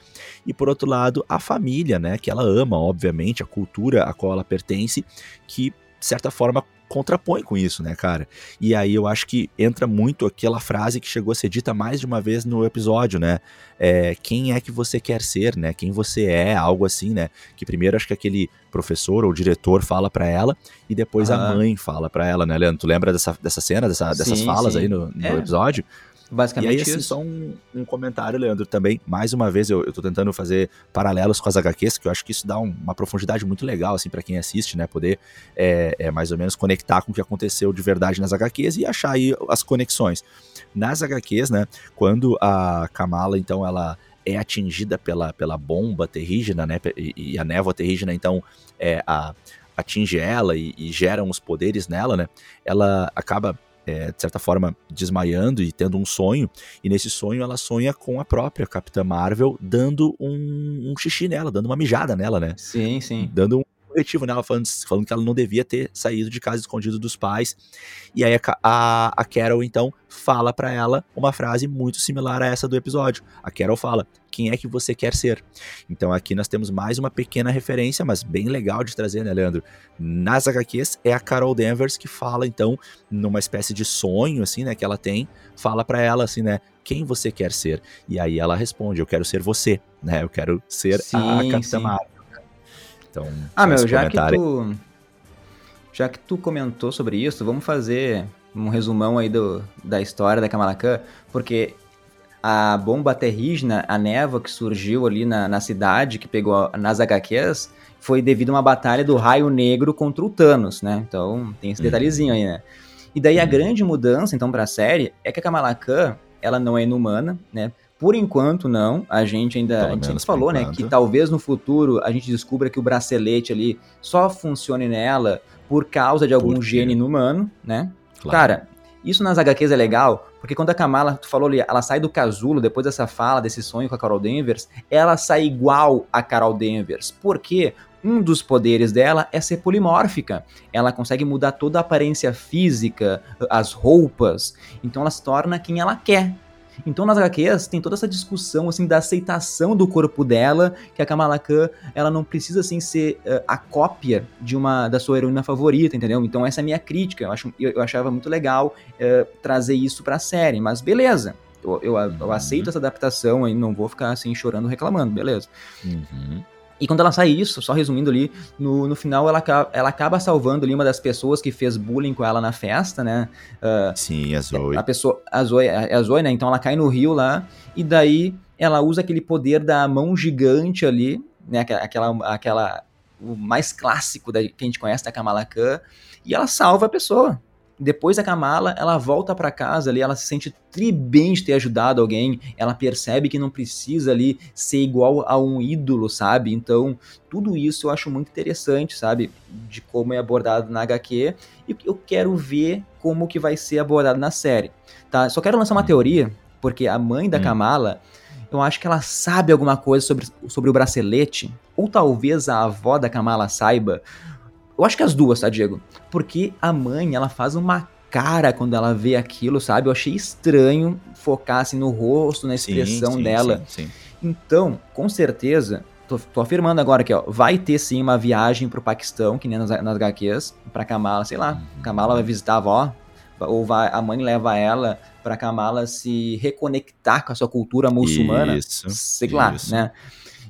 E por outro lado, a família, né, que ela ama, obviamente, a cultura a qual ela pertence, que de certa forma contrapõe com isso, né, cara? E aí eu acho que entra muito aquela frase que chegou a ser dita mais de uma vez no episódio, né? É, quem é que você quer ser, né? Quem você é, algo assim, né? Que primeiro acho que aquele professor ou diretor fala para ela e depois ah. a mãe fala para ela, né, Leandro? Tu lembra dessa, dessa cena, dessa, dessas sim, falas sim. aí no, no é. episódio? Basicamente e aí, assim, isso. só um, um, comentário, Leandro, também. Mais uma vez, eu, eu tô tentando fazer paralelos com as HQs, que eu acho que isso dá um, uma profundidade muito legal, assim, para quem assiste, né? Poder é, é, mais ou menos conectar com o que aconteceu de verdade nas HQs e achar aí as conexões. Nas HQs, né? Quando a Kamala, então, ela é atingida pela, pela bomba terrígena, né? E, e a névoa terrígena, então, é, a, atinge ela e, e geram os poderes nela, né? Ela acaba é, de certa forma, desmaiando e tendo um sonho. E nesse sonho ela sonha com a própria Capitã Marvel dando um, um xixi nela, dando uma mijada nela, né? Sim, sim. Dando um coletivo nela, falando, falando que ela não devia ter saído de casa escondido dos pais. E aí a, a, a Carol, então, fala para ela uma frase muito similar a essa do episódio. A Carol fala: Quem é que você quer ser? Então aqui nós temos mais uma pequena referência, mas bem legal de trazer, né, Leandro? Nas HQs é a Carol Danvers que fala, então, numa espécie de sonho, assim, né, que ela tem, fala para ela, assim, né, quem você quer ser? E aí ela responde: Eu quero ser você, né? Eu quero ser sim, a Capitã Marvel. Então, ah, meu, já que tu já que tu comentou sobre isso, vamos fazer um resumão aí do, da história da Kamala Khan, porque a bomba terrígena, a névoa que surgiu ali na, na cidade, que pegou nas HQs, foi devido a uma batalha do Raio Negro contra o Thanos, né? Então tem esse uhum. detalhezinho aí, né? E daí a uhum. grande mudança, então, pra série é que a Kamala Khan, ela não é inumana, né? Por enquanto, não. A gente ainda Pelo a gente sempre falou, né? Que talvez no futuro a gente descubra que o bracelete ali só funcione nela por causa de algum gene inumano, né? Claro. Cara, isso nas HQs é legal, porque quando a Kamala, tu falou ali, ela sai do casulo depois dessa fala, desse sonho com a Carol Danvers, ela sai igual a Carol Danvers. Por quê? Um dos poderes dela é ser polimórfica. Ela consegue mudar toda a aparência física, as roupas. Então ela se torna quem ela quer. Então nas HQs tem toda essa discussão assim da aceitação do corpo dela, que a Kamala Khan, ela não precisa assim ser uh, a cópia de uma da sua heroína favorita, entendeu? Então essa é a minha crítica. Eu, acho, eu, eu achava muito legal uh, trazer isso pra série, mas beleza. Eu, eu, eu uhum. aceito essa adaptação e não vou ficar assim chorando, reclamando, beleza. Uhum. E quando ela sai isso, só resumindo ali, no, no final ela, ela acaba salvando ali uma das pessoas que fez bullying com ela na festa, né? Uh, Sim, a Zoe. A pessoa, a Zoe, a Zoe, né? Então ela cai no rio lá, e daí ela usa aquele poder da mão gigante ali, né? Aquela, aquela, o mais clássico da, que a gente conhece da Kamala Khan, e ela salva a pessoa. Depois da Kamala, ela volta para casa ali, ela se sente tri bem de ter ajudado alguém, ela percebe que não precisa ali ser igual a um ídolo, sabe? Então, tudo isso eu acho muito interessante, sabe? De como é abordado na HQ e eu quero ver como que vai ser abordado na série, tá? Só quero lançar uma teoria, porque a mãe da hum. Kamala, eu acho que ela sabe alguma coisa sobre, sobre o bracelete, ou talvez a avó da Kamala saiba, eu acho que as duas, tá, Diego? Porque a mãe, ela faz uma cara quando ela vê aquilo, sabe? Eu achei estranho focar assim no rosto, na expressão sim, sim, dela. Sim, então, com certeza, tô, tô, afirmando agora que ó, vai ter sim uma viagem pro Paquistão, que nem nas, nas HQs, pra Kamala, sei lá, uhum. Kamala vai visitar a avó, ou vai, a mãe leva ela pra Kamala se reconectar com a sua cultura muçulmana, isso, sei isso. lá, né?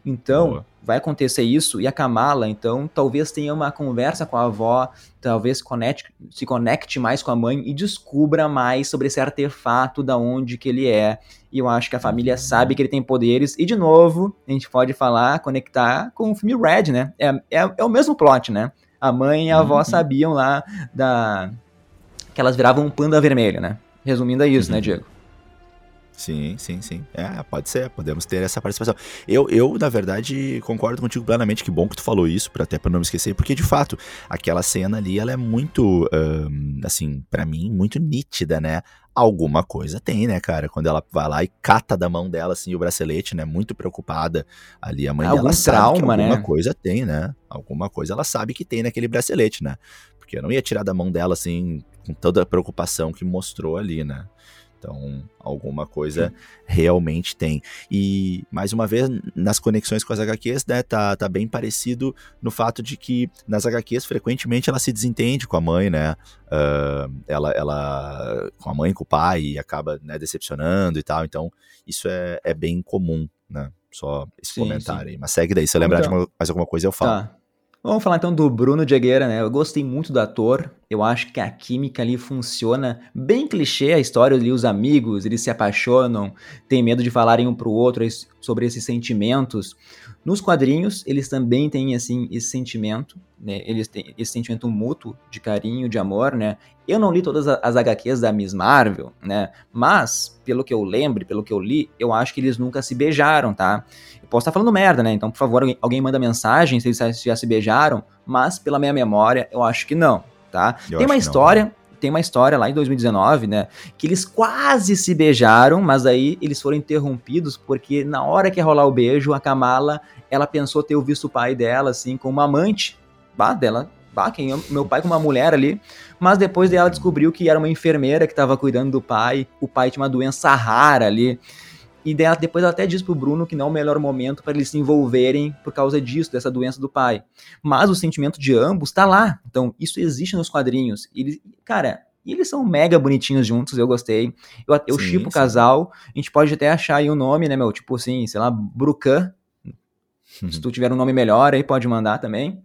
Então, Boa vai acontecer isso e a Kamala, então, talvez tenha uma conversa com a avó, talvez conecte, se conecte mais com a mãe e descubra mais sobre esse artefato da onde que ele é. E eu acho que a família sabe que ele tem poderes. E, de novo, a gente pode falar, conectar com o filme Red, né? É, é, é o mesmo plot, né? A mãe e a avó uhum. sabiam lá da... que elas viravam um panda vermelho, né? Resumindo é isso, né, uhum. né, Diego? Sim, sim, sim. É, pode ser, podemos ter essa participação. Eu, eu na verdade, concordo contigo plenamente. Que bom que tu falou isso, para até para não me esquecer, porque de fato, aquela cena ali, ela é muito, um, assim, para mim, muito nítida, né? Alguma coisa tem, né, cara? Quando ela vai lá e cata da mão dela, assim, o bracelete, né? Muito preocupada ali. A mãe Algum dela trauma, sabe que alguma né? coisa tem, né? Alguma coisa ela sabe que tem naquele bracelete, né? Porque eu não ia tirar da mão dela, assim, com toda a preocupação que mostrou ali, né? Então, alguma coisa Sim. realmente tem. E, mais uma vez, nas conexões com as HQs, né, tá, tá bem parecido no fato de que nas HQs, frequentemente, ela se desentende com a mãe, né? Uh, ela, ela, com a mãe, com o pai, e acaba né, decepcionando e tal. Então, isso é, é bem comum, né? Só esse sim, comentário sim. aí. Mas segue daí, se eu lembrar então, de mais alguma coisa, eu falo. Tá. Vamos falar então do Bruno Diegueira, né? Eu gostei muito do ator. Eu acho que a química ali funciona bem clichê a história ali, os amigos, eles se apaixonam, têm medo de falarem um pro outro sobre esses sentimentos. Nos quadrinhos, eles também têm, assim, esse sentimento, né? Eles têm esse sentimento mútuo de carinho, de amor, né? Eu não li todas as HQs da Miss Marvel, né? Mas, pelo que eu lembro, pelo que eu li, eu acho que eles nunca se beijaram, tá? Eu posso estar falando merda, né? Então, por favor, alguém, alguém manda mensagem se eles já se beijaram, mas pela minha memória, eu acho que não, tá? Eu Tem uma história... Tem uma história lá em 2019, né? Que eles quase se beijaram, mas aí eles foram interrompidos porque na hora que ia rolar o beijo, a Kamala, ela pensou ter visto o pai dela, assim, como amante. Bah, dela, bah, quem meu pai com uma mulher ali. Mas depois dela descobriu que era uma enfermeira que estava cuidando do pai. O pai tinha uma doença rara ali. E depois ela até diz pro Bruno que não é o melhor momento para eles se envolverem por causa disso, dessa doença do pai. Mas o sentimento de ambos tá lá. Então, isso existe nos quadrinhos. Eles, cara, e eles são mega bonitinhos juntos, eu gostei. Eu, eu sim, chipo o casal. A gente pode até achar aí o um nome, né, meu? Tipo assim, sei lá, Brucan. Se tu tiver um nome melhor aí, pode mandar também.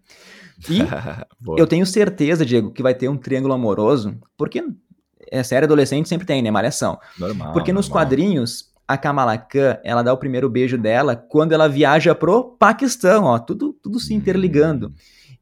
E eu tenho certeza, Diego, que vai ter um triângulo amoroso, porque é série adolescente sempre tem, né? Malhação. Normal. Porque nos normal. quadrinhos, a Kamala Khan, ela dá o primeiro beijo dela quando ela viaja pro Paquistão, ó, tudo, tudo se interligando. Hum.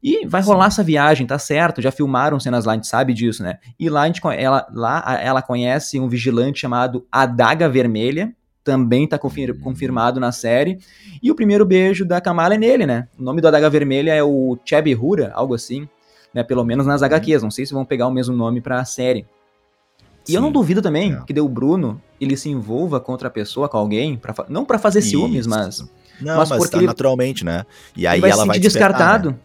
E vai rolar essa viagem, tá certo? Já filmaram cenas lá, a gente sabe disso, né? E lá, a gente, ela, lá ela conhece um vigilante chamado Adaga Vermelha, também tá confir, hum. confirmado na série. E o primeiro beijo da Kamala é nele, né? O nome do Adaga Vermelha é o Cheb Hura, algo assim, né? Pelo menos nas HQs, não sei se vão pegar o mesmo nome pra série. E Sim, eu não duvido também é. que deu o Bruno ele se envolva com outra pessoa, com alguém, pra, não para fazer Isso. ciúmes, mas. Não, mas, mas porque tá naturalmente, né? E aí vai ela se sentir vai descartado. Né?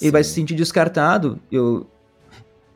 Ele vai se sentir descartado. Eu,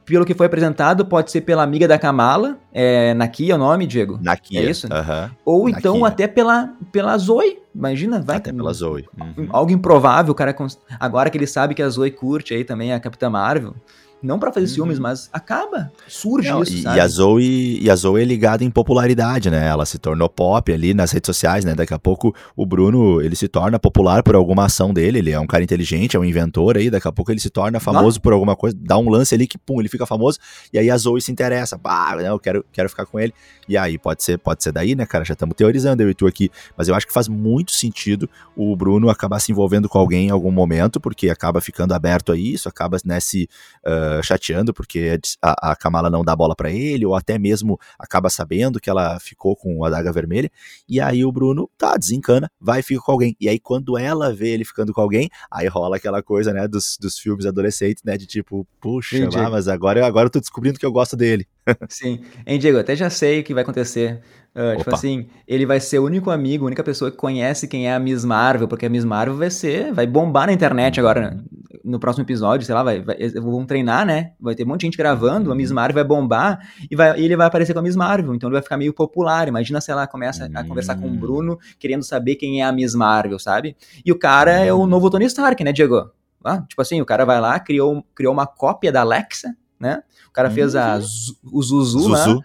pelo que foi apresentado, pode ser pela amiga da Kamala, é, Nakia é o nome, Diego? Nakia. É isso? Uh -huh. Ou então até pela, pela Zoe. Imagina, vai. Até pela Zoe. Uhum. Algo improvável, o cara. Agora que ele sabe que a Zoe curte aí também a Capitã Marvel. Não para fazer ciúmes, uhum. mas acaba. Surge Não, isso, e, sabe? E a, Zoe, e a Zoe é ligada em popularidade, né? Ela se tornou pop ali nas redes sociais, né? Daqui a pouco o Bruno, ele se torna popular por alguma ação dele. Ele é um cara inteligente, é um inventor aí. Daqui a pouco ele se torna famoso Não. por alguma coisa. Dá um lance ali que, pum, ele fica famoso. E aí a Zoe se interessa. Pá, né, eu quero, quero ficar com ele. E aí pode ser, pode ser daí, né, cara? Já estamos teorizando eu e tu aqui. Mas eu acho que faz muito sentido o Bruno acabar se envolvendo com alguém em algum momento, porque acaba ficando aberto a isso, acaba, né, se... Uh, chateando porque a, a Kamala não dá bola para ele, ou até mesmo acaba sabendo que ela ficou com a daga vermelha, e aí o Bruno, tá, desencana, vai e fica com alguém. E aí quando ela vê ele ficando com alguém, aí rola aquela coisa, né, dos, dos filmes adolescentes, né, de tipo, puxa, ah, mas agora, agora eu tô descobrindo que eu gosto dele. Sim. Hein, Diego, até já sei o que vai acontecer. Uh, tipo assim, ele vai ser o único amigo, a única pessoa que conhece quem é a Miss Marvel, porque a Miss Marvel vai ser, vai bombar na internet agora, no próximo episódio, sei lá, vai, vai vão treinar, né? Vai ter um monte de gente gravando, a Miss uhum. Marvel vai bombar e, vai, e ele vai aparecer com a Miss Marvel, então ele vai ficar meio popular. Imagina se ela começa a conversar com o hum. Bruno, querendo saber quem é a Miss Marvel, sabe? E o cara é o uhum. novo Tony Stark, né, Diego? Ah, tipo assim, o cara vai lá, criou, criou uma cópia da Alexa, né? O cara fez a, o Zuzu, Zuzu. lá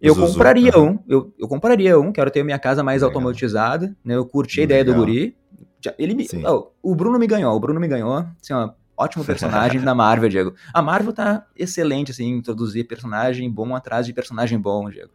eu Zuzu, compraria um, eu, eu compraria um, quero ter minha casa mais Legal. automatizada, né? Eu curti a ideia do guri. Ele me, oh, o Bruno me ganhou, o Bruno me ganhou, assim, ó, ótimo personagem da Marvel, Diego. A Marvel tá excelente, assim, em introduzir personagem bom atrás de personagem bom, Diego.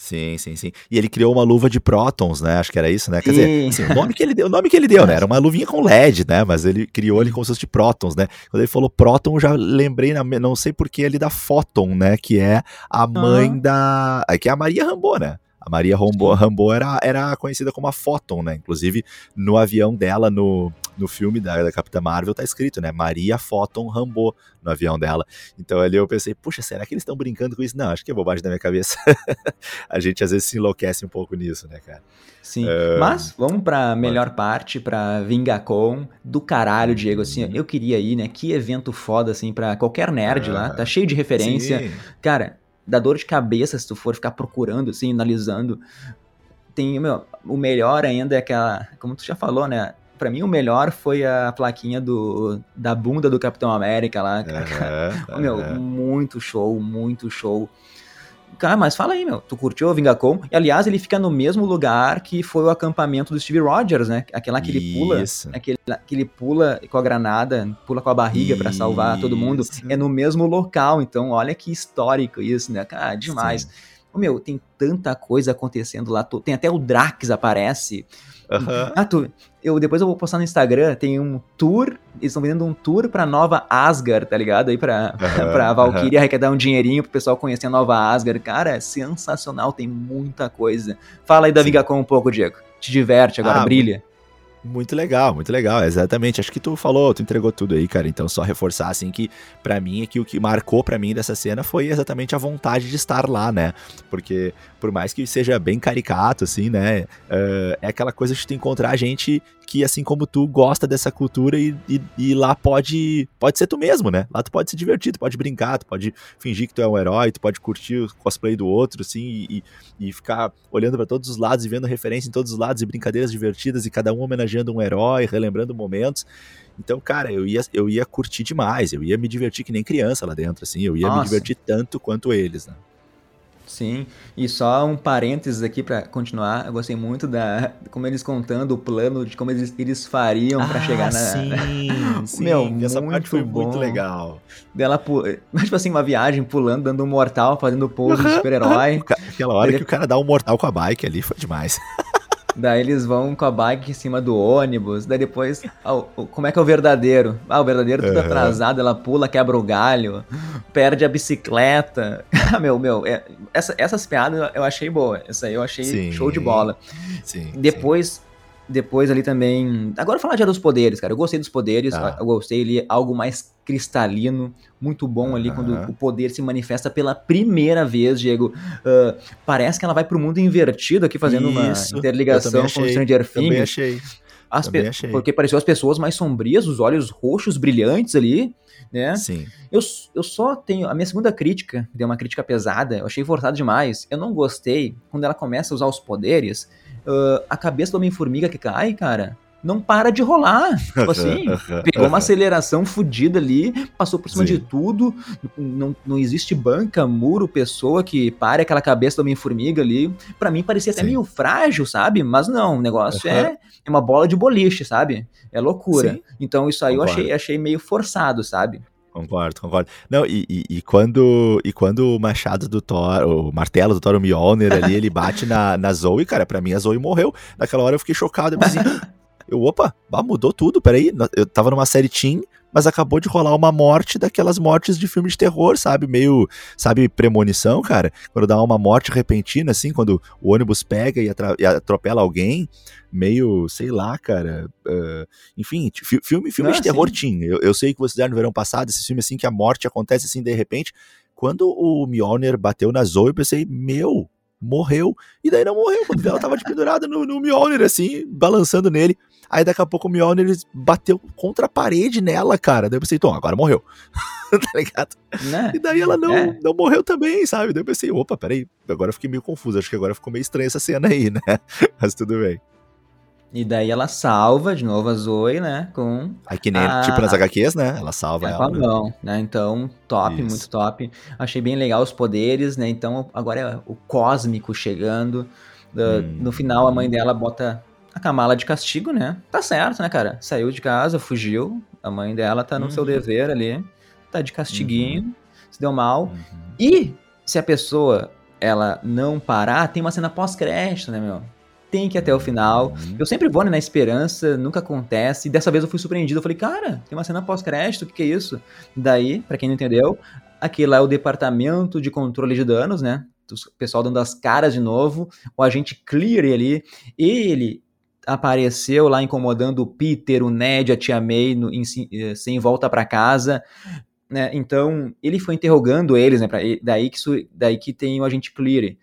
Sim, sim, sim. E ele criou uma luva de prótons, né? Acho que era isso, né? Quer dizer, assim, o nome que ele deu, o nome que ele deu, né? Era uma luvinha com LED, né? Mas ele criou ele como se fosse de prótons, né? Quando ele falou próton, já lembrei, não sei porquê, ali da Photon, né? Que é a mãe ah. da. Que é a Maria Rambo, né? A Maria Rambo, Rambo era, era conhecida como a Photon, né? Inclusive, no avião dela, no, no filme da, da Capitã Marvel, tá escrito, né? Maria Photon Rambo no avião dela. Então ali eu pensei, puxa, será que eles estão brincando com isso? Não, acho que é bobagem da minha cabeça. a gente às vezes se enlouquece um pouco nisso, né, cara? Sim, uh... mas vamos pra melhor parte, pra Vingacon, do caralho, Diego, assim, uhum. eu queria ir, né? Que evento foda, assim, pra qualquer nerd lá, tá cheio de referência. Sim. Cara, dá dor de cabeça se tu for ficar procurando, assim, analisando. Tem, meu, o melhor ainda é aquela, como tu já falou, né? Pra mim, o melhor foi a plaquinha do, da bunda do Capitão América lá. Uhum, meu, uhum. muito show, muito show. Cara, mas fala aí, meu, tu curtiu o Vingacom? E, aliás, ele fica no mesmo lugar que foi o acampamento do Steve Rogers, né? Aquela que ele pula, aquele que ele pula com a granada, pula com a barriga para salvar todo mundo. É no mesmo local, então olha que histórico isso, né? Cara, demais. Sim. Meu, tem tanta coisa acontecendo lá. Tem até o Drax aparece. Uhum. Ah, tu, eu, depois eu vou postar no Instagram, tem um tour, eles estão vendendo um tour pra nova Asgard, tá ligado? Aí pra, uhum, pra Valkyria uhum. arrecadar um dinheirinho pro pessoal conhecer a nova Asgard. Cara, é sensacional, tem muita coisa. Fala aí da Vigacom um pouco, Diego. Te diverte agora, ah, brilha. Muito legal, muito legal, exatamente. Acho que tu falou, tu entregou tudo aí, cara. Então, só reforçar, assim, que para mim, aqui, o que marcou para mim dessa cena foi exatamente a vontade de estar lá, né? Porque, por mais que seja bem caricato, assim, né? Uh, é aquela coisa de tu encontrar gente que, assim como tu, gosta dessa cultura e, e, e, lá pode, pode ser tu mesmo, né? Lá tu pode se divertir, tu pode brincar, tu pode fingir que tu é um herói, tu pode curtir o cosplay do outro, assim, e, e ficar olhando para todos os lados e vendo referência em todos os lados e brincadeiras divertidas e cada um homenageando um herói, relembrando momentos. Então, cara, eu ia, eu ia curtir demais, eu ia me divertir que nem criança lá dentro, assim, eu ia Nossa. me divertir tanto quanto eles, né? Sim, e só um parênteses aqui para continuar, eu gostei muito da como eles contando o plano de como eles, eles fariam para ah, chegar na sim, sim, meu, essa parte foi bom. muito legal. Dela tipo assim, uma viagem pulando, dando um mortal, fazendo pose de super-herói. Aquela hora Ele... que o cara dá um mortal com a bike ali foi demais. Daí eles vão com a bike em cima do ônibus. Daí depois, ah, como é que é o verdadeiro? Ah, o verdadeiro tudo uhum. atrasado, ela pula, quebra o galho, perde a bicicleta. Ah, meu, meu, é, essa, essas piadas eu achei boa. Essa aí eu achei sim, show de bola. Sim. Depois. Sim depois ali também. Agora falar já dos poderes, cara. Eu gostei dos poderes. Ah. Eu gostei ali, algo mais cristalino. Muito bom ali quando o poder se manifesta pela primeira vez, Diego. Uh, parece que ela vai pro mundo invertido aqui, fazendo Isso. uma interligação com o Stranger Things. Também achei. As Também achei. Porque pareceu as pessoas mais sombrias, os olhos roxos brilhantes ali, né? Sim. Eu, eu só tenho. A minha segunda crítica, que deu uma crítica pesada, eu achei forçado demais. Eu não gostei quando ela começa a usar os poderes uh, a cabeça do Homem-Formiga que cai, cara, não para de rolar. Tipo assim, pegou uma aceleração fodida ali, passou por cima Sim. de tudo. Não, não existe banca, muro, pessoa que pare aquela cabeça do Homem-Formiga ali. Para mim parecia até Sim. meio frágil, sabe? Mas não, o negócio uhum. é, é uma bola de boliche, sabe? É loucura. Sim. Então isso aí Concordo. eu achei, achei meio forçado, sabe? Concordo, concordo. Não, e, e, e, quando, e quando o machado do Thor, o martelo do Thor, o Mjolnir ali, ele bate na, na Zoe, cara, pra mim a Zoe morreu. Naquela hora eu fiquei chocado, eu pensei, eu, opa, mudou tudo, peraí, eu tava numa série Team, mas acabou de rolar uma morte daquelas mortes de filme de terror, sabe? Meio, sabe, premonição, cara? Quando dá uma morte repentina, assim, quando o ônibus pega e, atropela alguém, meio, sei lá, cara. Uh, enfim, filme, filme Não, de terror tinha. Eu, eu, sei que vocês fizeram no verão passado, esse filme assim que a morte acontece assim de repente. Quando o Mjolnir bateu na Zoe, eu pensei, meu, morreu. E daí não morreu, quando ela tava de pendurada no, no Mjolnir, assim, balançando nele. Aí daqui a pouco o Mjolnir bateu contra a parede nela, cara. Daí eu pensei, então, agora morreu. tá ligado? Né? E daí ela não, é. não morreu também, sabe? Daí eu pensei, opa, peraí, agora eu fiquei meio confuso. Acho que agora ficou meio estranha essa cena aí, né? Mas tudo bem. E daí ela salva de novo a Zoe, né? Com. Aí que nem a... tipo nas HQs, né? Ela salva é, ela. Com a mão, né? né? Então, top, Isso. muito top. Achei bem legal os poderes, né? Então, agora é o cósmico chegando. Hum. No final, a mãe dela bota a Kamala de castigo, né? Tá certo, né, cara? Saiu de casa, fugiu. A mãe dela tá no uhum. seu dever ali. Tá de castiguinho. Uhum. Se deu mal. Uhum. E se a pessoa ela não parar, tem uma cena pós-crédito, né, meu? tem que ir até o final. Uhum. Eu sempre vou né, na esperança, nunca acontece. E dessa vez eu fui surpreendido. Eu falei, cara, tem uma cena pós-crédito, o que, que é isso? Daí, para quem não entendeu, aquele lá é o departamento de controle de danos, né? o pessoal dando as caras de novo, o agente Clear ali, ele apareceu lá incomodando o Peter, o Ned, a tia May no, em, eh, sem volta para casa. Né? Então, ele foi interrogando eles, né? Pra, daí, que daí que tem o agente Clear.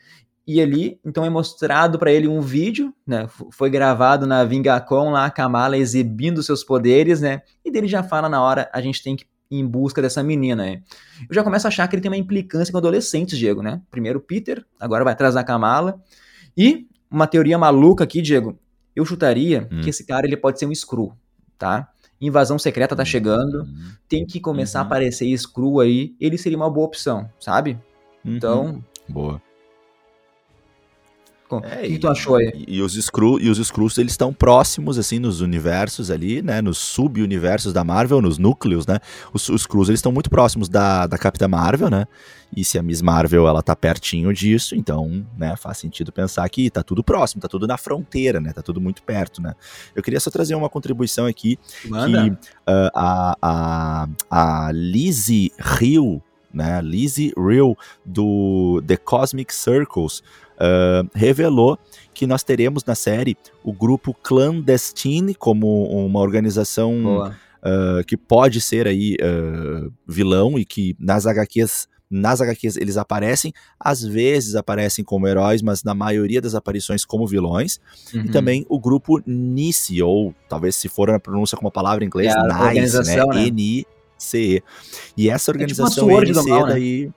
E ali, então é mostrado para ele um vídeo, né? Foi gravado na Vingacon lá, a Kamala exibindo seus poderes, né? E dele já fala na hora, a gente tem que ir em busca dessa menina, né? Eu já começo a achar que ele tem uma implicância com adolescentes, Diego, né? Primeiro Peter, agora vai atrás da Kamala. E uma teoria maluca aqui, Diego, eu chutaria hum. que esse cara ele pode ser um Screw, tá? Invasão secreta tá chegando, uhum. tem que começar uhum. a aparecer Screw aí, ele seria uma boa opção, sabe? Uhum. Então. Boa. É, que, tu achou aí? E, e, os Screw, e os Screws, eles estão próximos, assim, nos universos ali, né? Nos sub-universos da Marvel, nos núcleos, né? Os, os Screws, eles estão muito próximos da, da Capitã Marvel, né? E se a Miss Marvel, ela tá pertinho disso, então, né? Faz sentido pensar que tá tudo próximo, tá tudo na fronteira, né? Tá tudo muito perto, né? Eu queria só trazer uma contribuição aqui, Manda. que uh, a, a, a Lizzie Hill, né? Lizzie Real do The Cosmic Circles uh, revelou que nós teremos na série o grupo Clandestine como uma organização uh, que pode ser aí uh, vilão e que nas HQs nas HQs eles aparecem, às vezes aparecem como heróis, mas na maioria das aparições como vilões. Uhum. E também o grupo NICE, ou talvez se for a pronúncia com uma palavra em inglês, é NICE, né? né? N-I-C-E. E essa organização é tipo NICE mal, né?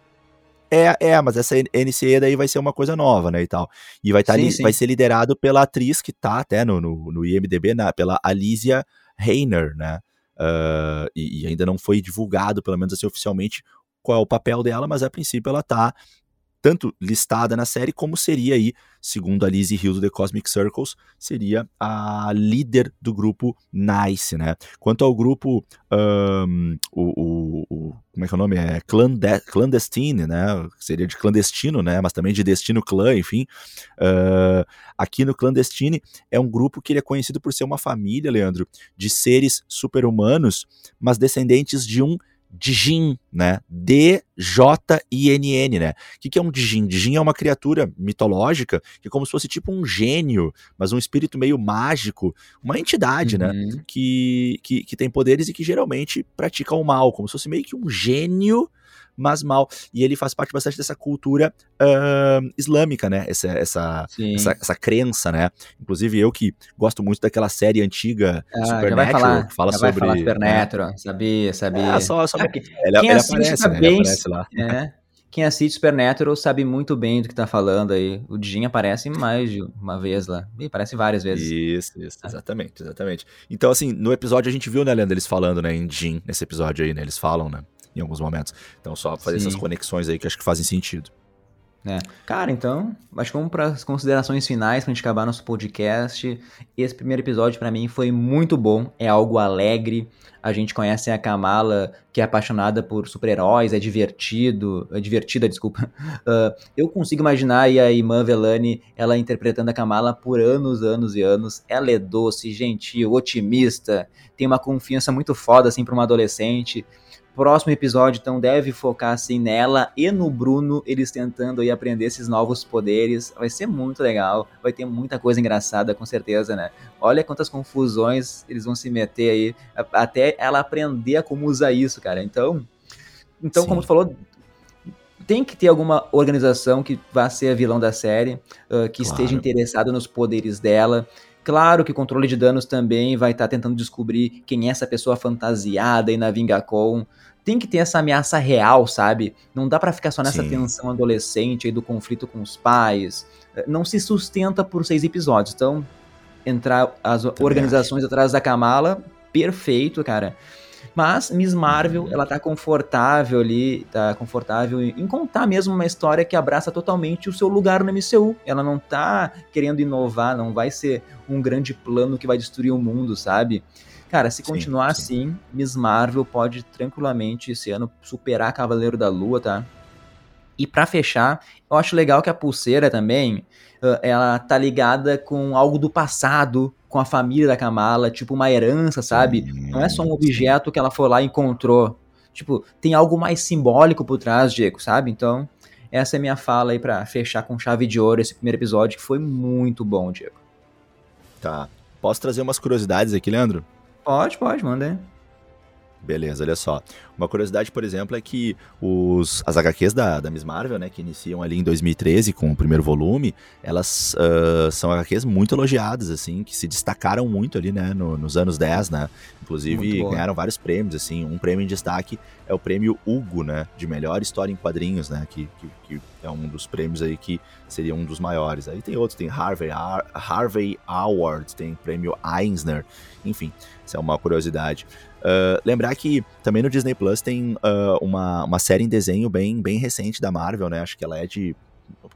É, é, mas essa NCE daí vai ser uma coisa nova, né, e tal. E vai, tá sim, sim. vai ser liderado pela atriz que tá até no, no, no IMDB, na, pela Alicia Reiner, né, uh, e, e, ainda não foi divulgado, pelo menos assim, oficialmente, qual é o papel dela, mas a princípio ela tá tanto listada na série, como seria aí, segundo a Lizzie Hill do The Cosmic Circles, seria a líder do grupo Nice, né? Quanto ao grupo, um, o, o, o, como é que é o nome? É Clande Clandestine, né? Seria de clandestino, né? Mas também de destino clã, enfim. Uh, aqui no Clandestine é um grupo que ele é conhecido por ser uma família, Leandro, de seres super-humanos, mas descendentes de um Dijin, né? D-J-I-N-N, né? O que, que é um Dijin? Dijin é uma criatura mitológica que é como se fosse tipo um gênio, mas um espírito meio mágico, uma entidade, né? uhum. né? Que, que, que tem poderes e que geralmente pratica o mal, como se fosse meio que um gênio mas mal. E ele faz parte bastante dessa cultura uh, islâmica, né? Essa, essa, essa, essa, crença, né? Inclusive eu que gosto muito daquela série antiga ah, Supernatural, falar, que fala sobre... Falar Supernatural, né? sabia, sabia. É, só, só... É, ele, ele, aparece, né? ele aparece lá. É. Quem assiste Supernatural sabe muito bem do que tá falando aí. O Jim aparece mais de uma vez lá. E aparece várias vezes. Isso, isso, exatamente, exatamente. Então, assim, no episódio a gente viu, né, Leandro, eles falando, né, em Jim, nesse episódio aí, né, eles falam, né, em alguns momentos. Então, só fazer Sim. essas conexões aí que acho que fazem sentido. É. Cara, então, acho que vamos para as considerações finais pra gente acabar nosso podcast. Esse primeiro episódio para mim foi muito bom, é algo alegre. A gente conhece a Kamala, que é apaixonada por super-heróis, é divertido, é divertida, desculpa. Uh, eu consigo imaginar aí a Iman Velani, ela interpretando a Kamala por anos, anos e anos. Ela é doce, gentil, otimista, tem uma confiança muito foda assim para uma adolescente próximo episódio, então, deve focar assim nela e no Bruno, eles tentando aí aprender esses novos poderes. Vai ser muito legal, vai ter muita coisa engraçada, com certeza, né? Olha quantas confusões eles vão se meter aí, até ela aprender a como usar isso, cara. Então, então como tu falou, tem que ter alguma organização que vá ser a vilão da série, uh, que claro. esteja interessada nos poderes dela. Claro que o controle de danos também vai estar tá tentando descobrir quem é essa pessoa fantasiada aí na Vingacon tem que ter essa ameaça real, sabe? Não dá para ficar só nessa Sim. tensão adolescente aí do conflito com os pais. Não se sustenta por seis episódios. Então, entrar as Também organizações acho. atrás da Kamala, perfeito, cara. Mas Miss Marvel, ela tá confortável ali, tá confortável em contar mesmo uma história que abraça totalmente o seu lugar no MCU. Ela não tá querendo inovar, não vai ser um grande plano que vai destruir o mundo, sabe? Cara, se continuar sim, sim. assim, Miss Marvel pode tranquilamente esse ano superar Cavaleiro da Lua, tá? E para fechar, eu acho legal que a pulseira também, ela tá ligada com algo do passado, com a família da Kamala, tipo uma herança, sabe? Não é só um objeto que ela foi lá e encontrou. Tipo, tem algo mais simbólico por trás, Diego, sabe? Então, essa é minha fala aí para fechar com chave de ouro esse primeiro episódio, que foi muito bom, Diego. Tá. Posso trazer umas curiosidades aqui, Leandro? Pode, pode, manda aí. Beleza, olha só. Uma curiosidade, por exemplo, é que os, as HQs da, da Miss Marvel, né, que iniciam ali em 2013 com o primeiro volume, elas uh, são HQs muito elogiadas, assim, que se destacaram muito ali, né, no, nos anos 10, né, inclusive ganharam vários prêmios, assim, um prêmio em destaque é o prêmio Hugo, né, de melhor história em quadrinhos, né, que, que, que é um dos prêmios aí que seria um dos maiores. Aí tem outros, tem Harvey, Harvey Award, tem prêmio Eisner, enfim, isso é uma curiosidade. Uh, lembrar que também no Disney Plus tem uh, uma, uma série em desenho bem, bem recente da Marvel, né? Acho que ela é de.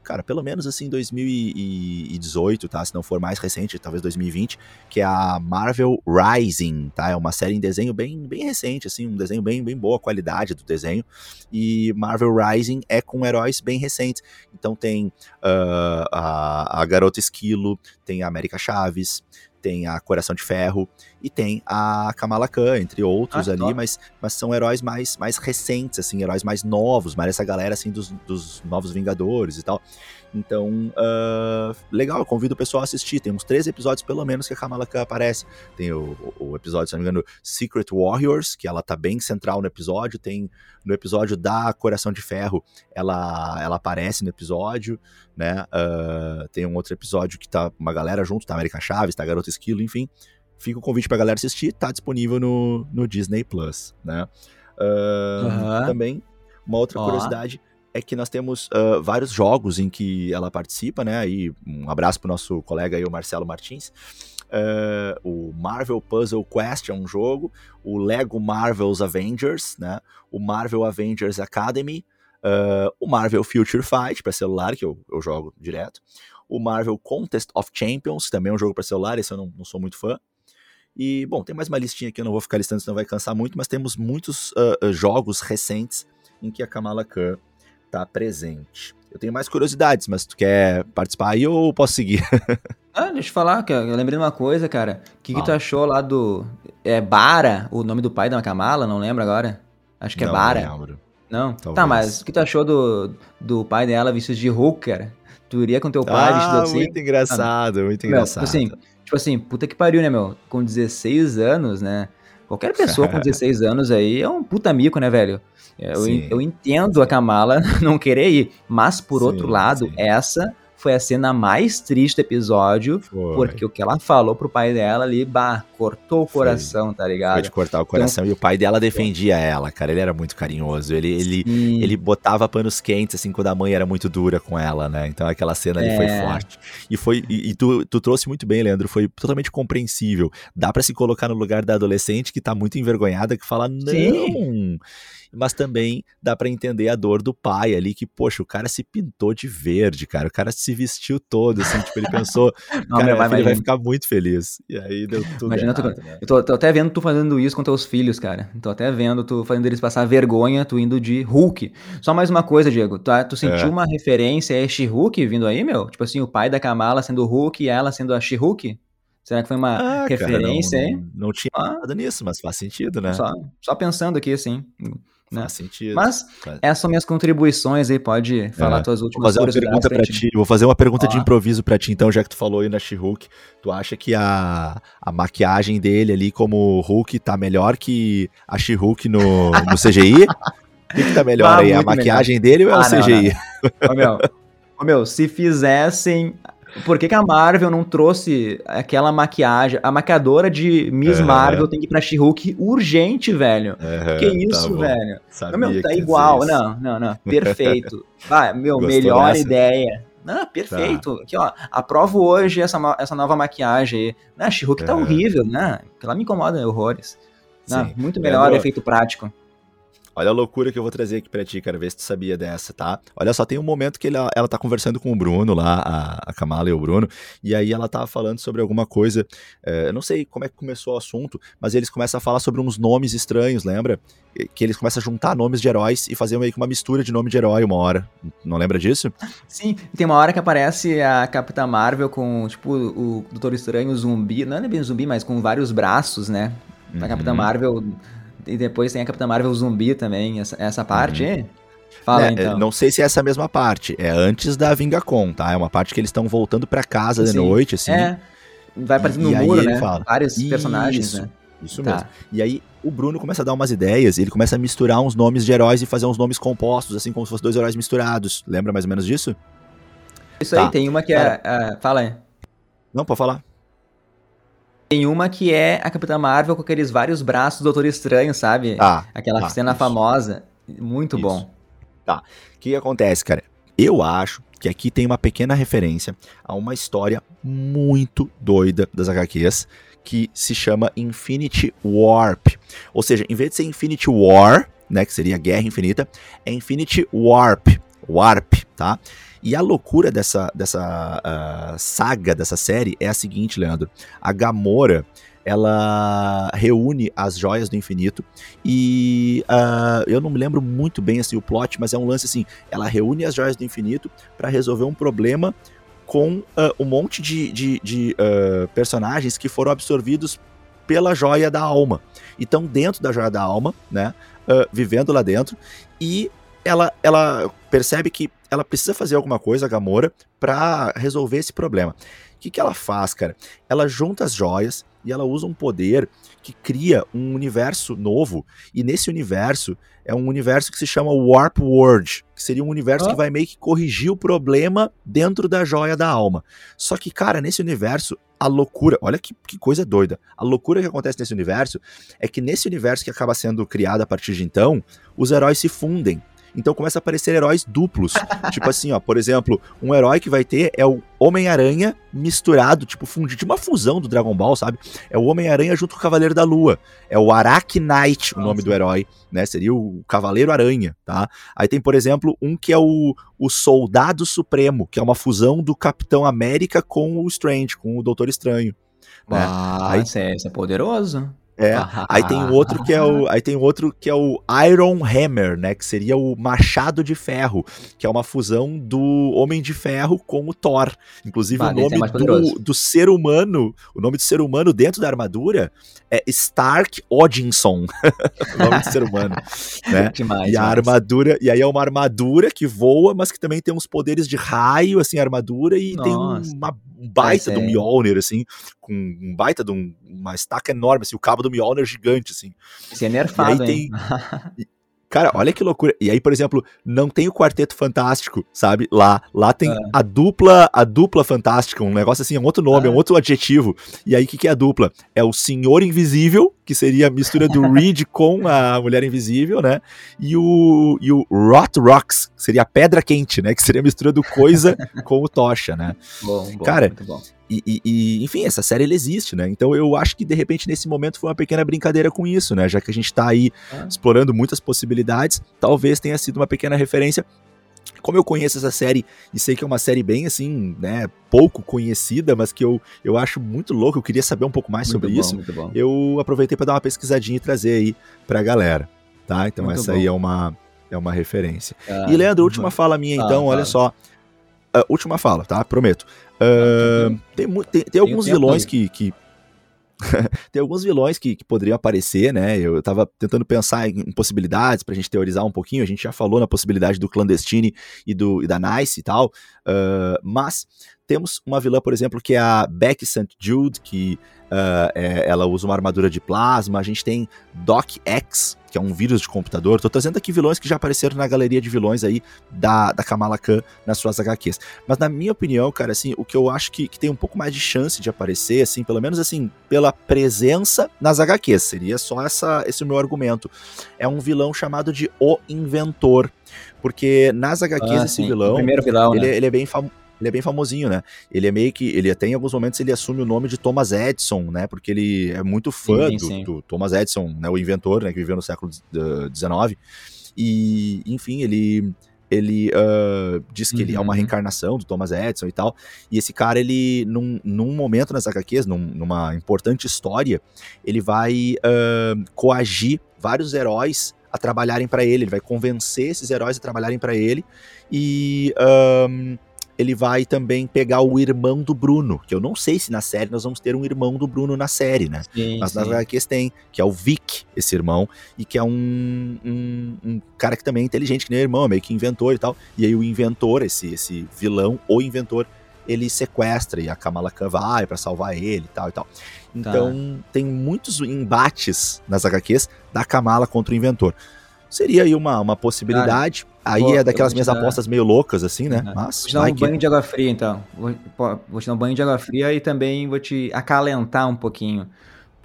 Cara, pelo menos assim 2018, tá? Se não for mais recente, talvez 2020, que é a Marvel Rising, tá? É uma série em desenho bem, bem recente, assim, um desenho bem, bem boa qualidade do desenho. E Marvel Rising é com heróis bem recentes. Então tem uh, a, a Garota Esquilo, tem a América Chaves, tem a Coração de Ferro e tem a Kamala Khan, entre outros ah, ali, mas, mas são heróis mais, mais recentes, assim, heróis mais novos, mais essa galera, assim, dos, dos Novos Vingadores e tal. Então, uh, legal, eu convido o pessoal a assistir. Tem uns três episódios, pelo menos, que a Kamala Khan aparece. Tem o, o, episódio, se não me engano, Secret Warriors, que ela tá bem central no episódio. Tem no episódio da Coração de Ferro, ela, ela aparece no episódio, né? Uh, tem um outro episódio que tá uma galera junto, tá América Chaves, tá Garota Esquilo, enfim. Fica o convite pra galera assistir, tá disponível no, no Disney Plus, né? Uh, uhum. Também, uma outra curiosidade é que nós temos uh, vários jogos em que ela participa, né? Aí, um abraço pro nosso colega aí, o Marcelo Martins. Uh, o Marvel Puzzle Quest é um jogo, o Lego Marvel's Avengers, né? O Marvel Avengers Academy, uh, o Marvel Future Fight para celular, que eu, eu, jogo direto, o Marvel Contest of Champions, também é um jogo para celular, esse eu não, não, sou muito fã. E, bom, tem mais uma listinha aqui, eu não vou ficar listando, senão vai cansar muito, mas temos muitos uh, jogos recentes em que a Kamala Khan tá presente. Eu tenho mais curiosidades, mas tu quer participar aí ou posso seguir? ah, deixa eu falar, cara. Eu lembrei de uma coisa, cara. O que, que tu achou lá do. É Bara, o nome do pai da Kamala? Não lembro agora. Acho que é Bara. Não lembro. Não? Tá, Talvez. Tá, mas o que tu achou do, do pai dela vestido de Hulk, cara? Tu iria com teu pai ah, vestido assim? muito engraçado, muito tipo engraçado. Meu, assim, tipo assim, puta que pariu, né, meu? Com 16 anos, né? Qualquer pessoa com 16 anos aí é um puta mico, né, velho? Eu, eu entendo a Kamala não querer ir, mas por sim, outro lado, sim. essa foi a cena mais triste do episódio, foi. porque o que ela falou pro pai dela ali, bah, cortou o coração, foi. tá ligado? Foi de cortar o coração então, e o pai dela defendia ela, cara, ele era muito carinhoso, ele, ele, ele botava panos quentes, assim, quando a mãe era muito dura com ela, né? Então aquela cena ali é. foi forte. E foi, e, e, tu, tu trouxe muito bem, Leandro, foi totalmente compreensível. Dá para se colocar no lugar da adolescente que tá muito envergonhada, que fala, não... Sim mas também dá para entender a dor do pai ali, que, poxa, o cara se pintou de verde, cara, o cara se vestiu todo, assim, tipo, ele pensou, Não, cara, vai, ele vai ficar muito feliz. E aí deu tudo Imagina, errado, tu, né? Eu tô, tô, até vendo tu fazendo isso com teus filhos, cara. Tô até vendo tu fazendo eles passar vergonha, tu indo de Hulk. Só mais uma coisa, Diego, tu, tu sentiu é. uma referência a She-Hulk vindo aí, meu? Tipo assim, o pai da Kamala sendo o Hulk e ela sendo a She-Hulk? Será que foi uma ah, referência, cara, não, hein? Não, não tinha nada nisso, mas faz sentido, né? Só, só pensando aqui, assim. Né? Faz sentido. Mas essas são minhas contribuições aí, pode falar é. tuas últimas vou fazer uma pergunta para ti. Vou fazer uma pergunta de improviso para ti, então, já que tu falou aí na She-Hulk, tu acha que a, a maquiagem dele ali como Hulk tá melhor que a She-Hulk no, no CGI? O que, que tá melhor ah, aí? A maquiagem melhor. dele ou é ah, o CGI? Não, não. Ô, meu, ô, meu, se fizessem por que, que, a Marvel não trouxe aquela maquiagem? A maquiadora de Miss uhum. Marvel tem que ir pra She-Hulk urgente, velho. Uhum, que isso, tá velho? Sabia meu, tá igual. Não, não, não. Perfeito. Vai, meu, Gostou melhor dessa? ideia. Não, perfeito. Tá. Aqui, ó, aprovo hoje essa, essa nova maquiagem aí. Né, a She-Hulk tá horrível, né? Ela me incomoda horrores. Não, muito melhor efeito prático. Olha a loucura que eu vou trazer aqui pra ti, quero ver se tu sabia dessa, tá? Olha só, tem um momento que ele, ela tá conversando com o Bruno lá, a, a Kamala e o Bruno, e aí ela tava falando sobre alguma coisa, é, eu não sei como é que começou o assunto, mas eles começam a falar sobre uns nomes estranhos, lembra? Que eles começam a juntar nomes de heróis e fazer meio que uma mistura de nome de herói uma hora. Não lembra disso? Sim, tem uma hora que aparece a Capitã Marvel com, tipo, o Doutor Estranho zumbi, não é bem zumbi, mas com vários braços, né? A Capitã uhum. Marvel e depois tem a Capitã Marvel zumbi também, essa, essa parte. Uhum. Fala, né, então. Não sei se é essa mesma parte. É antes da Vingacon, tá? É uma parte que eles estão voltando pra casa de Sim. noite, assim. É, vai aparecendo no muro, né? fala, Vários "Isso, personagens, né? Isso Tá. mesmo. E aí o Bruno começa a dar umas ideias, ele começa a misturar uns nomes de heróis e fazer uns nomes compostos, assim como se fossem dois heróis misturados. Lembra mais ou menos disso? Isso Tá. aí, tem uma que é. ah, fala aí. Não, pode falar. Tem uma que é a Capitã Marvel com aqueles vários braços do Doutor Estranho, sabe? Ah, Aquela tá, cena isso. famosa. Muito Isso. bom. O que, que acontece, cara? Eu acho que aqui tem uma pequena referência a uma história muito doida das HQs que se chama Infinity Warp. Ou seja, em vez de ser Infinity War, né, que seria Guerra Infinita, é Infinity Warp. Warp, tá? E a loucura dessa, dessa ah, saga, dessa série, é a seguinte, Leandro. A Gamora, ela reúne as joias do infinito e ah, eu não me lembro muito bem assim, o plot, mas é um lance assim, ela reúne as joias do infinito para resolver um problema com ah, um monte de, de, de, ah, personagens que foram absorvidos pela joia da alma. E estão dentro da joia da alma, né? vivendo lá dentro. E ela, ela percebe que ela precisa fazer alguma coisa, a Gamora, para resolver esse problema. O que, que ela faz, cara? Ela junta as joias e ela usa um poder que cria um universo novo. E nesse universo é um universo que se chama Warp World, que seria um universo Ah. que vai meio que corrigir o problema dentro da joia da alma. Só que, cara, nesse universo, a loucura, olha que, que coisa doida. A loucura que acontece nesse universo é que nesse universo que acaba sendo criado a partir de então, os heróis se fundem. Então começa a aparecer heróis duplos. tipo assim, ó, por exemplo, um herói que vai ter é o Homem-Aranha misturado, tipo, fundido, tipo uma fusão do Dragon Ball, sabe? É o Homem-Aranha junto com o Cavaleiro da Lua. É o Arachnite, o nome do herói, né? Seria o Cavaleiro Aranha, tá? Aí tem, por exemplo, um que é o, o Soldado Supremo, que é uma fusão do Capitão América com o Strange, com o Doutor Estranho. né? Ah, Aí- esse, é, esse é poderoso. É, aí tem um outro que é o, aí tem um outro que é o Iron Hammer, né, que seria o Machado de Ferro, que é uma fusão do Homem de Ferro com o Thor. Inclusive Ah, o é nome mais do, do ser humano, o nome do ser humano dentro da armadura é Stark Odinson, o nome do ser humano, né? Demais. E a demais. armadura, e aí é uma armadura que voa, mas que também tem uns poderes de raio, assim, a armadura, e tem Nossa. uma um baita Mas do é. Mjolnir, assim, com um baita de um- uma estaca enorme, assim, o cabo do Mjolnir gigante, assim. Esse é nerfado, E aí hein? Cara, olha que loucura. E aí, por exemplo, não tem o Quarteto Fantástico, sabe? Lá, lá tem Ah. a dupla, a dupla fantástica, um negócio assim, é um outro nome, é um Ah. outro adjetivo. E aí, o que, que é a dupla? É o Senhor Invisível, que seria a mistura do Reed com a Mulher Invisível, né? E o, e o Rot Rocks, que seria a Pedra Quente, né? Que seria a mistura do Coisa com o Tocha, né? Bom, bom, Cara, muito bom. E, e- e, enfim, essa série ela existe, né? Então eu acho que de repente nesse momento foi uma pequena brincadeira com isso, né? Já que a gente tá aí Ah. explorando muitas possibilidades, talvez tenha sido uma pequena referência. Como eu conheço essa série e sei que é uma série bem assim, né, pouco conhecida, mas que eu, eu acho muito louco, eu queria saber um pouco mais sobre muito bom, isso. Eu aproveitei para dar uma pesquisadinha e trazer aí pra galera, tá? Então Muito essa bom. aí é uma é uma referência. Ah, E Leandro, última fala minha então, olha fala. só. Ah, última fala, tá? Prometo. Tranquilo. tem, tem, tem alguns vilões que. que- tem alguns vilões que, que poderiam aparecer, né? Eu tava tentando pensar em, possibilidades pra gente teorizar um pouquinho. A gente já falou na possibilidade do Clandestine e, do, e da Nice e tal. ah, mas temos uma vilã, por exemplo, que é a Becky St. Jude, que ah, é- ela usa uma armadura de plasma. A gente tem Doc X, que é um vírus de computador. Tô trazendo aqui vilões que já apareceram na galeria de vilões aí da, da Kamala Khan nas suas HQs. Mas na minha opinião, cara, assim, o que eu acho que, que tem um pouco mais de chance de aparecer, assim, pelo menos assim, pela presença nas HQs, seria só essa, esse o meu argumento. É um vilão chamado de O Inventor. Porque nas HQs Ah, esse sim. O vilão, primeiro vilão, ele, né? é- ele é bem famoso. Ele é bem famosinho, né? Ele é meio que. Ele até em alguns momentos ele assume o nome de Thomas Edison, né? Porque ele é muito fã Sim, do, sim. do Thomas Edison, né? O inventor, né? Que viveu no século XIX. E, enfim, ele. Ele ah, diz que ele é uma Uhum. reencarnação do Thomas Edison e tal. E esse cara, ele, num, num momento nas HQs, num- numa importante história, ele vai ah, coagir vários heróis a trabalharem para ele. Ele vai convencer esses heróis a trabalharem para ele. E ahn, ele vai também pegar o irmão do Bruno, que eu não sei se na série nós vamos ter um irmão do Bruno na série, né? Sim, Mas nas HQs tem, que é o Vic, esse irmão, e que é um, um, um, cara que também é inteligente, que nem o irmão, meio que inventor e tal. E aí o inventor, esse, esse vilão, o inventor, ele sequestra e a Kamala Khan vai para salvar ele e tal e tal. Então tá. tem muitos embates nas HQs da Kamala contra o inventor. Seria aí uma, uma possibilidade. Aí Pô, é daquelas minhas dar... apostas meio loucas, assim, né? Mas. Vou te dar um banho de água fria, então. Vou, vou, te dar um banho de água fria e também vou te acalentar um pouquinho.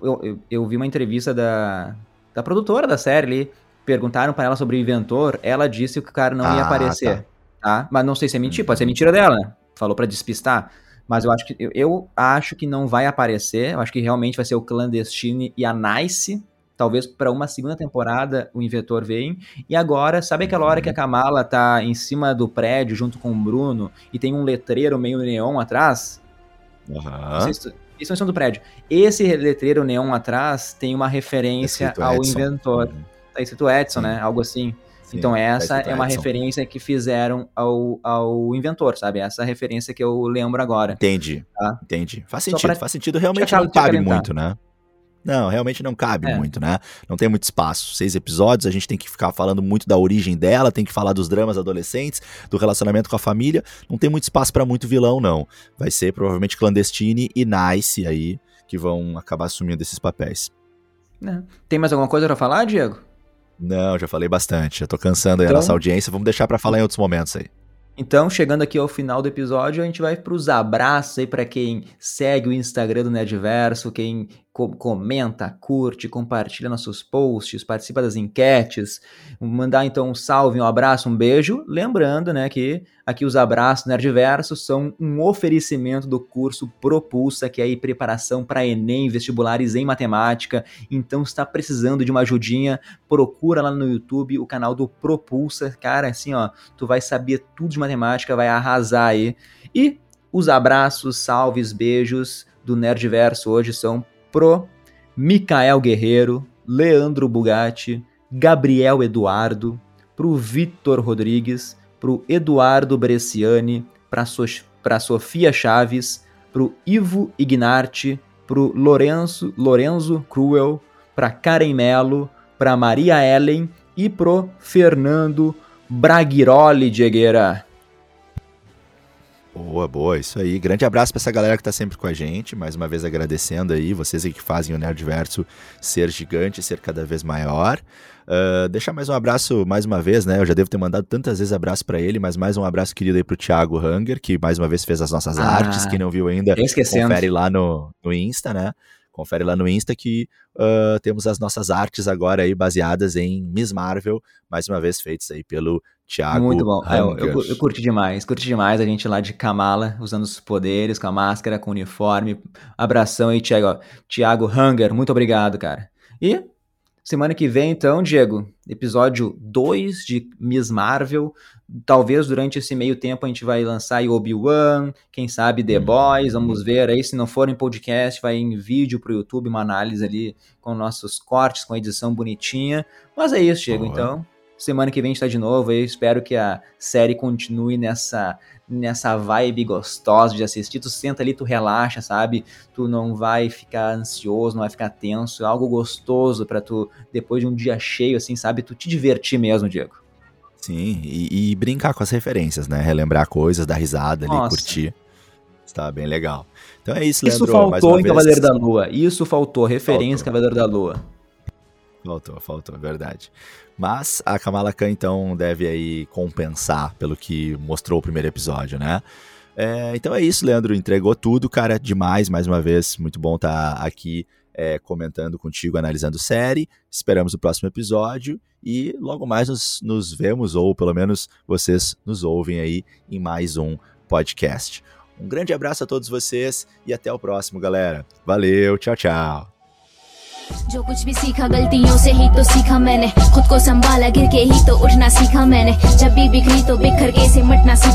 Eu, eu, eu vi uma entrevista da, da produtora da série ali. Perguntaram para ela sobre o inventor. Ela disse que o cara não ah, ia aparecer. Tá. tá. Mas não sei se é mentira. Pode ser mentira dela, né? Falou para despistar. Mas eu acho que eu, eu acho que não vai aparecer. Eu acho que realmente vai ser o Clandestine e a Nice talvez para uma segunda temporada o Inventor vem. E agora, sabe aquela hora que a Kamala tá em cima do prédio junto com o Bruno e tem um letreiro meio neon atrás? Uhum. Isso é em do prédio. Esse letreiro neon atrás tem uma referência ao Edson. Inventor. Uhum. Tá escrito Edson, né? Algo assim. Sim, então tá essa tá é uma Edson. referência que fizeram ao, ao inventor, sabe? Essa referência que eu lembro agora. Entendi. Tá? Entendi. Faz sentido, faz sentido. Realmente não cabe muito, né? Não, realmente não cabe é. muito, né? Não tem muito espaço. Seis episódios, a gente tem que ficar falando muito da origem dela, tem que falar dos dramas adolescentes, do relacionamento com a família. Não tem muito espaço para muito vilão, não. Vai ser provavelmente Clandestine e Nice aí que vão acabar assumindo esses papéis. É. Tem mais alguma coisa para falar, Diego? Não, já falei bastante. Já tô cansando aí então... a nossa audiência. Vamos deixar para falar em outros momentos aí. Então, chegando aqui ao final do episódio, a gente vai para os abraços aí para quem segue o Instagram do Nerdverso, quem comenta, curte, compartilha nossos posts, participa das enquetes, mandar então um salve, um abraço, um beijo. Lembrando, né, que aqui os abraços Nerdverso são um oferecimento do curso Propulsa, que é aí preparação para ENEM, vestibulares em matemática. Então, está precisando de uma ajudinha, procura lá no YouTube o canal do Propulsa, cara, assim, ó, tu vai saber tudo de matemática, vai arrasar aí. E os abraços, salves, beijos do Nerdverso hoje são pro Micael Guerreiro, Leandro Bugatti, Gabriel Eduardo, pro Vitor Rodrigues, pro Eduardo Bresciani, pra, so pra Sofia Chaves, pro Ivo Ignarte, pro Lorenzo, Lorenzo Cruel, pra Karen Melo, pra Maria Ellen e pro Fernando Braghiroli Diegueira. Boa, boa, isso aí. Grande abraço para essa galera que tá sempre com a gente. Mais uma vez agradecendo aí, vocês que fazem o Nerdverso ser gigante, ser cada vez maior. Uh, deixar mais um abraço mais uma vez, né? Eu já devo ter mandado tantas vezes abraço para ele, mas mais um abraço querido aí pro Thiago Hanger, que mais uma vez fez as nossas ah, artes. Quem não viu ainda, confere lá no, no Insta, né? Confere lá no Insta que uh, temos as nossas artes agora aí baseadas em Miss Marvel, mais uma vez feitas aí pelo Thiago. Muito bom. É, eu, eu, eu, curti demais, curti demais a gente lá de Kamala, usando os poderes, com a máscara, com o uniforme. Abração aí, Thiago. Thiago Hunger, muito obrigado, cara. E semana que vem, então, Diego, episódio 2 de Miss Marvel. Talvez durante esse meio tempo a gente vai lançar Obi-Wan, quem sabe The Boys, vamos ver aí, se não for em podcast, vai em vídeo pro YouTube, uma análise ali com nossos cortes, com edição bonitinha. Mas é isso, Diego, então. Semana que vem a gente tá de novo, eu espero que a série continue nessa nessa vibe gostosa de assistir, tu senta ali, tu relaxa, sabe? Tu não vai ficar ansioso, não vai ficar tenso, é algo gostoso para tu, depois de um dia cheio, assim, sabe? Tu te divertir mesmo, Diego. Sim, e, e, brincar com as referências, né? Relembrar coisas, dar risada ali, Nossa. curtir. Está bem legal. Então é isso, Leandro. Isso faltou em. Cavaleiro da Lua. Isso faltou, referência faltou. Cavaleiro da Lua. Faltou, faltou, é verdade. Mas a Kamala Khan, então, deve aí compensar pelo que mostrou o primeiro episódio, né? É, então é isso, Leandro. Entregou tudo, cara. Demais, mais uma vez. Muito bom estar tá aqui é, comentando contigo, analisando série. Esperamos o próximo episódio e logo mais nos, nos vemos, ou pelo menos vocês nos ouvem aí em mais um podcast. Um grande abraço a todos vocês e até o próximo, galera. Valeu, tchau, tchau. जो कुछ भी सीखा, गलतियों से ही तो सीखा मैंने। खुद को संभाला, गिर के ही तो उठना सीखा मैंने। जब भी बिखरी तो बिखर के सिमटना सीखा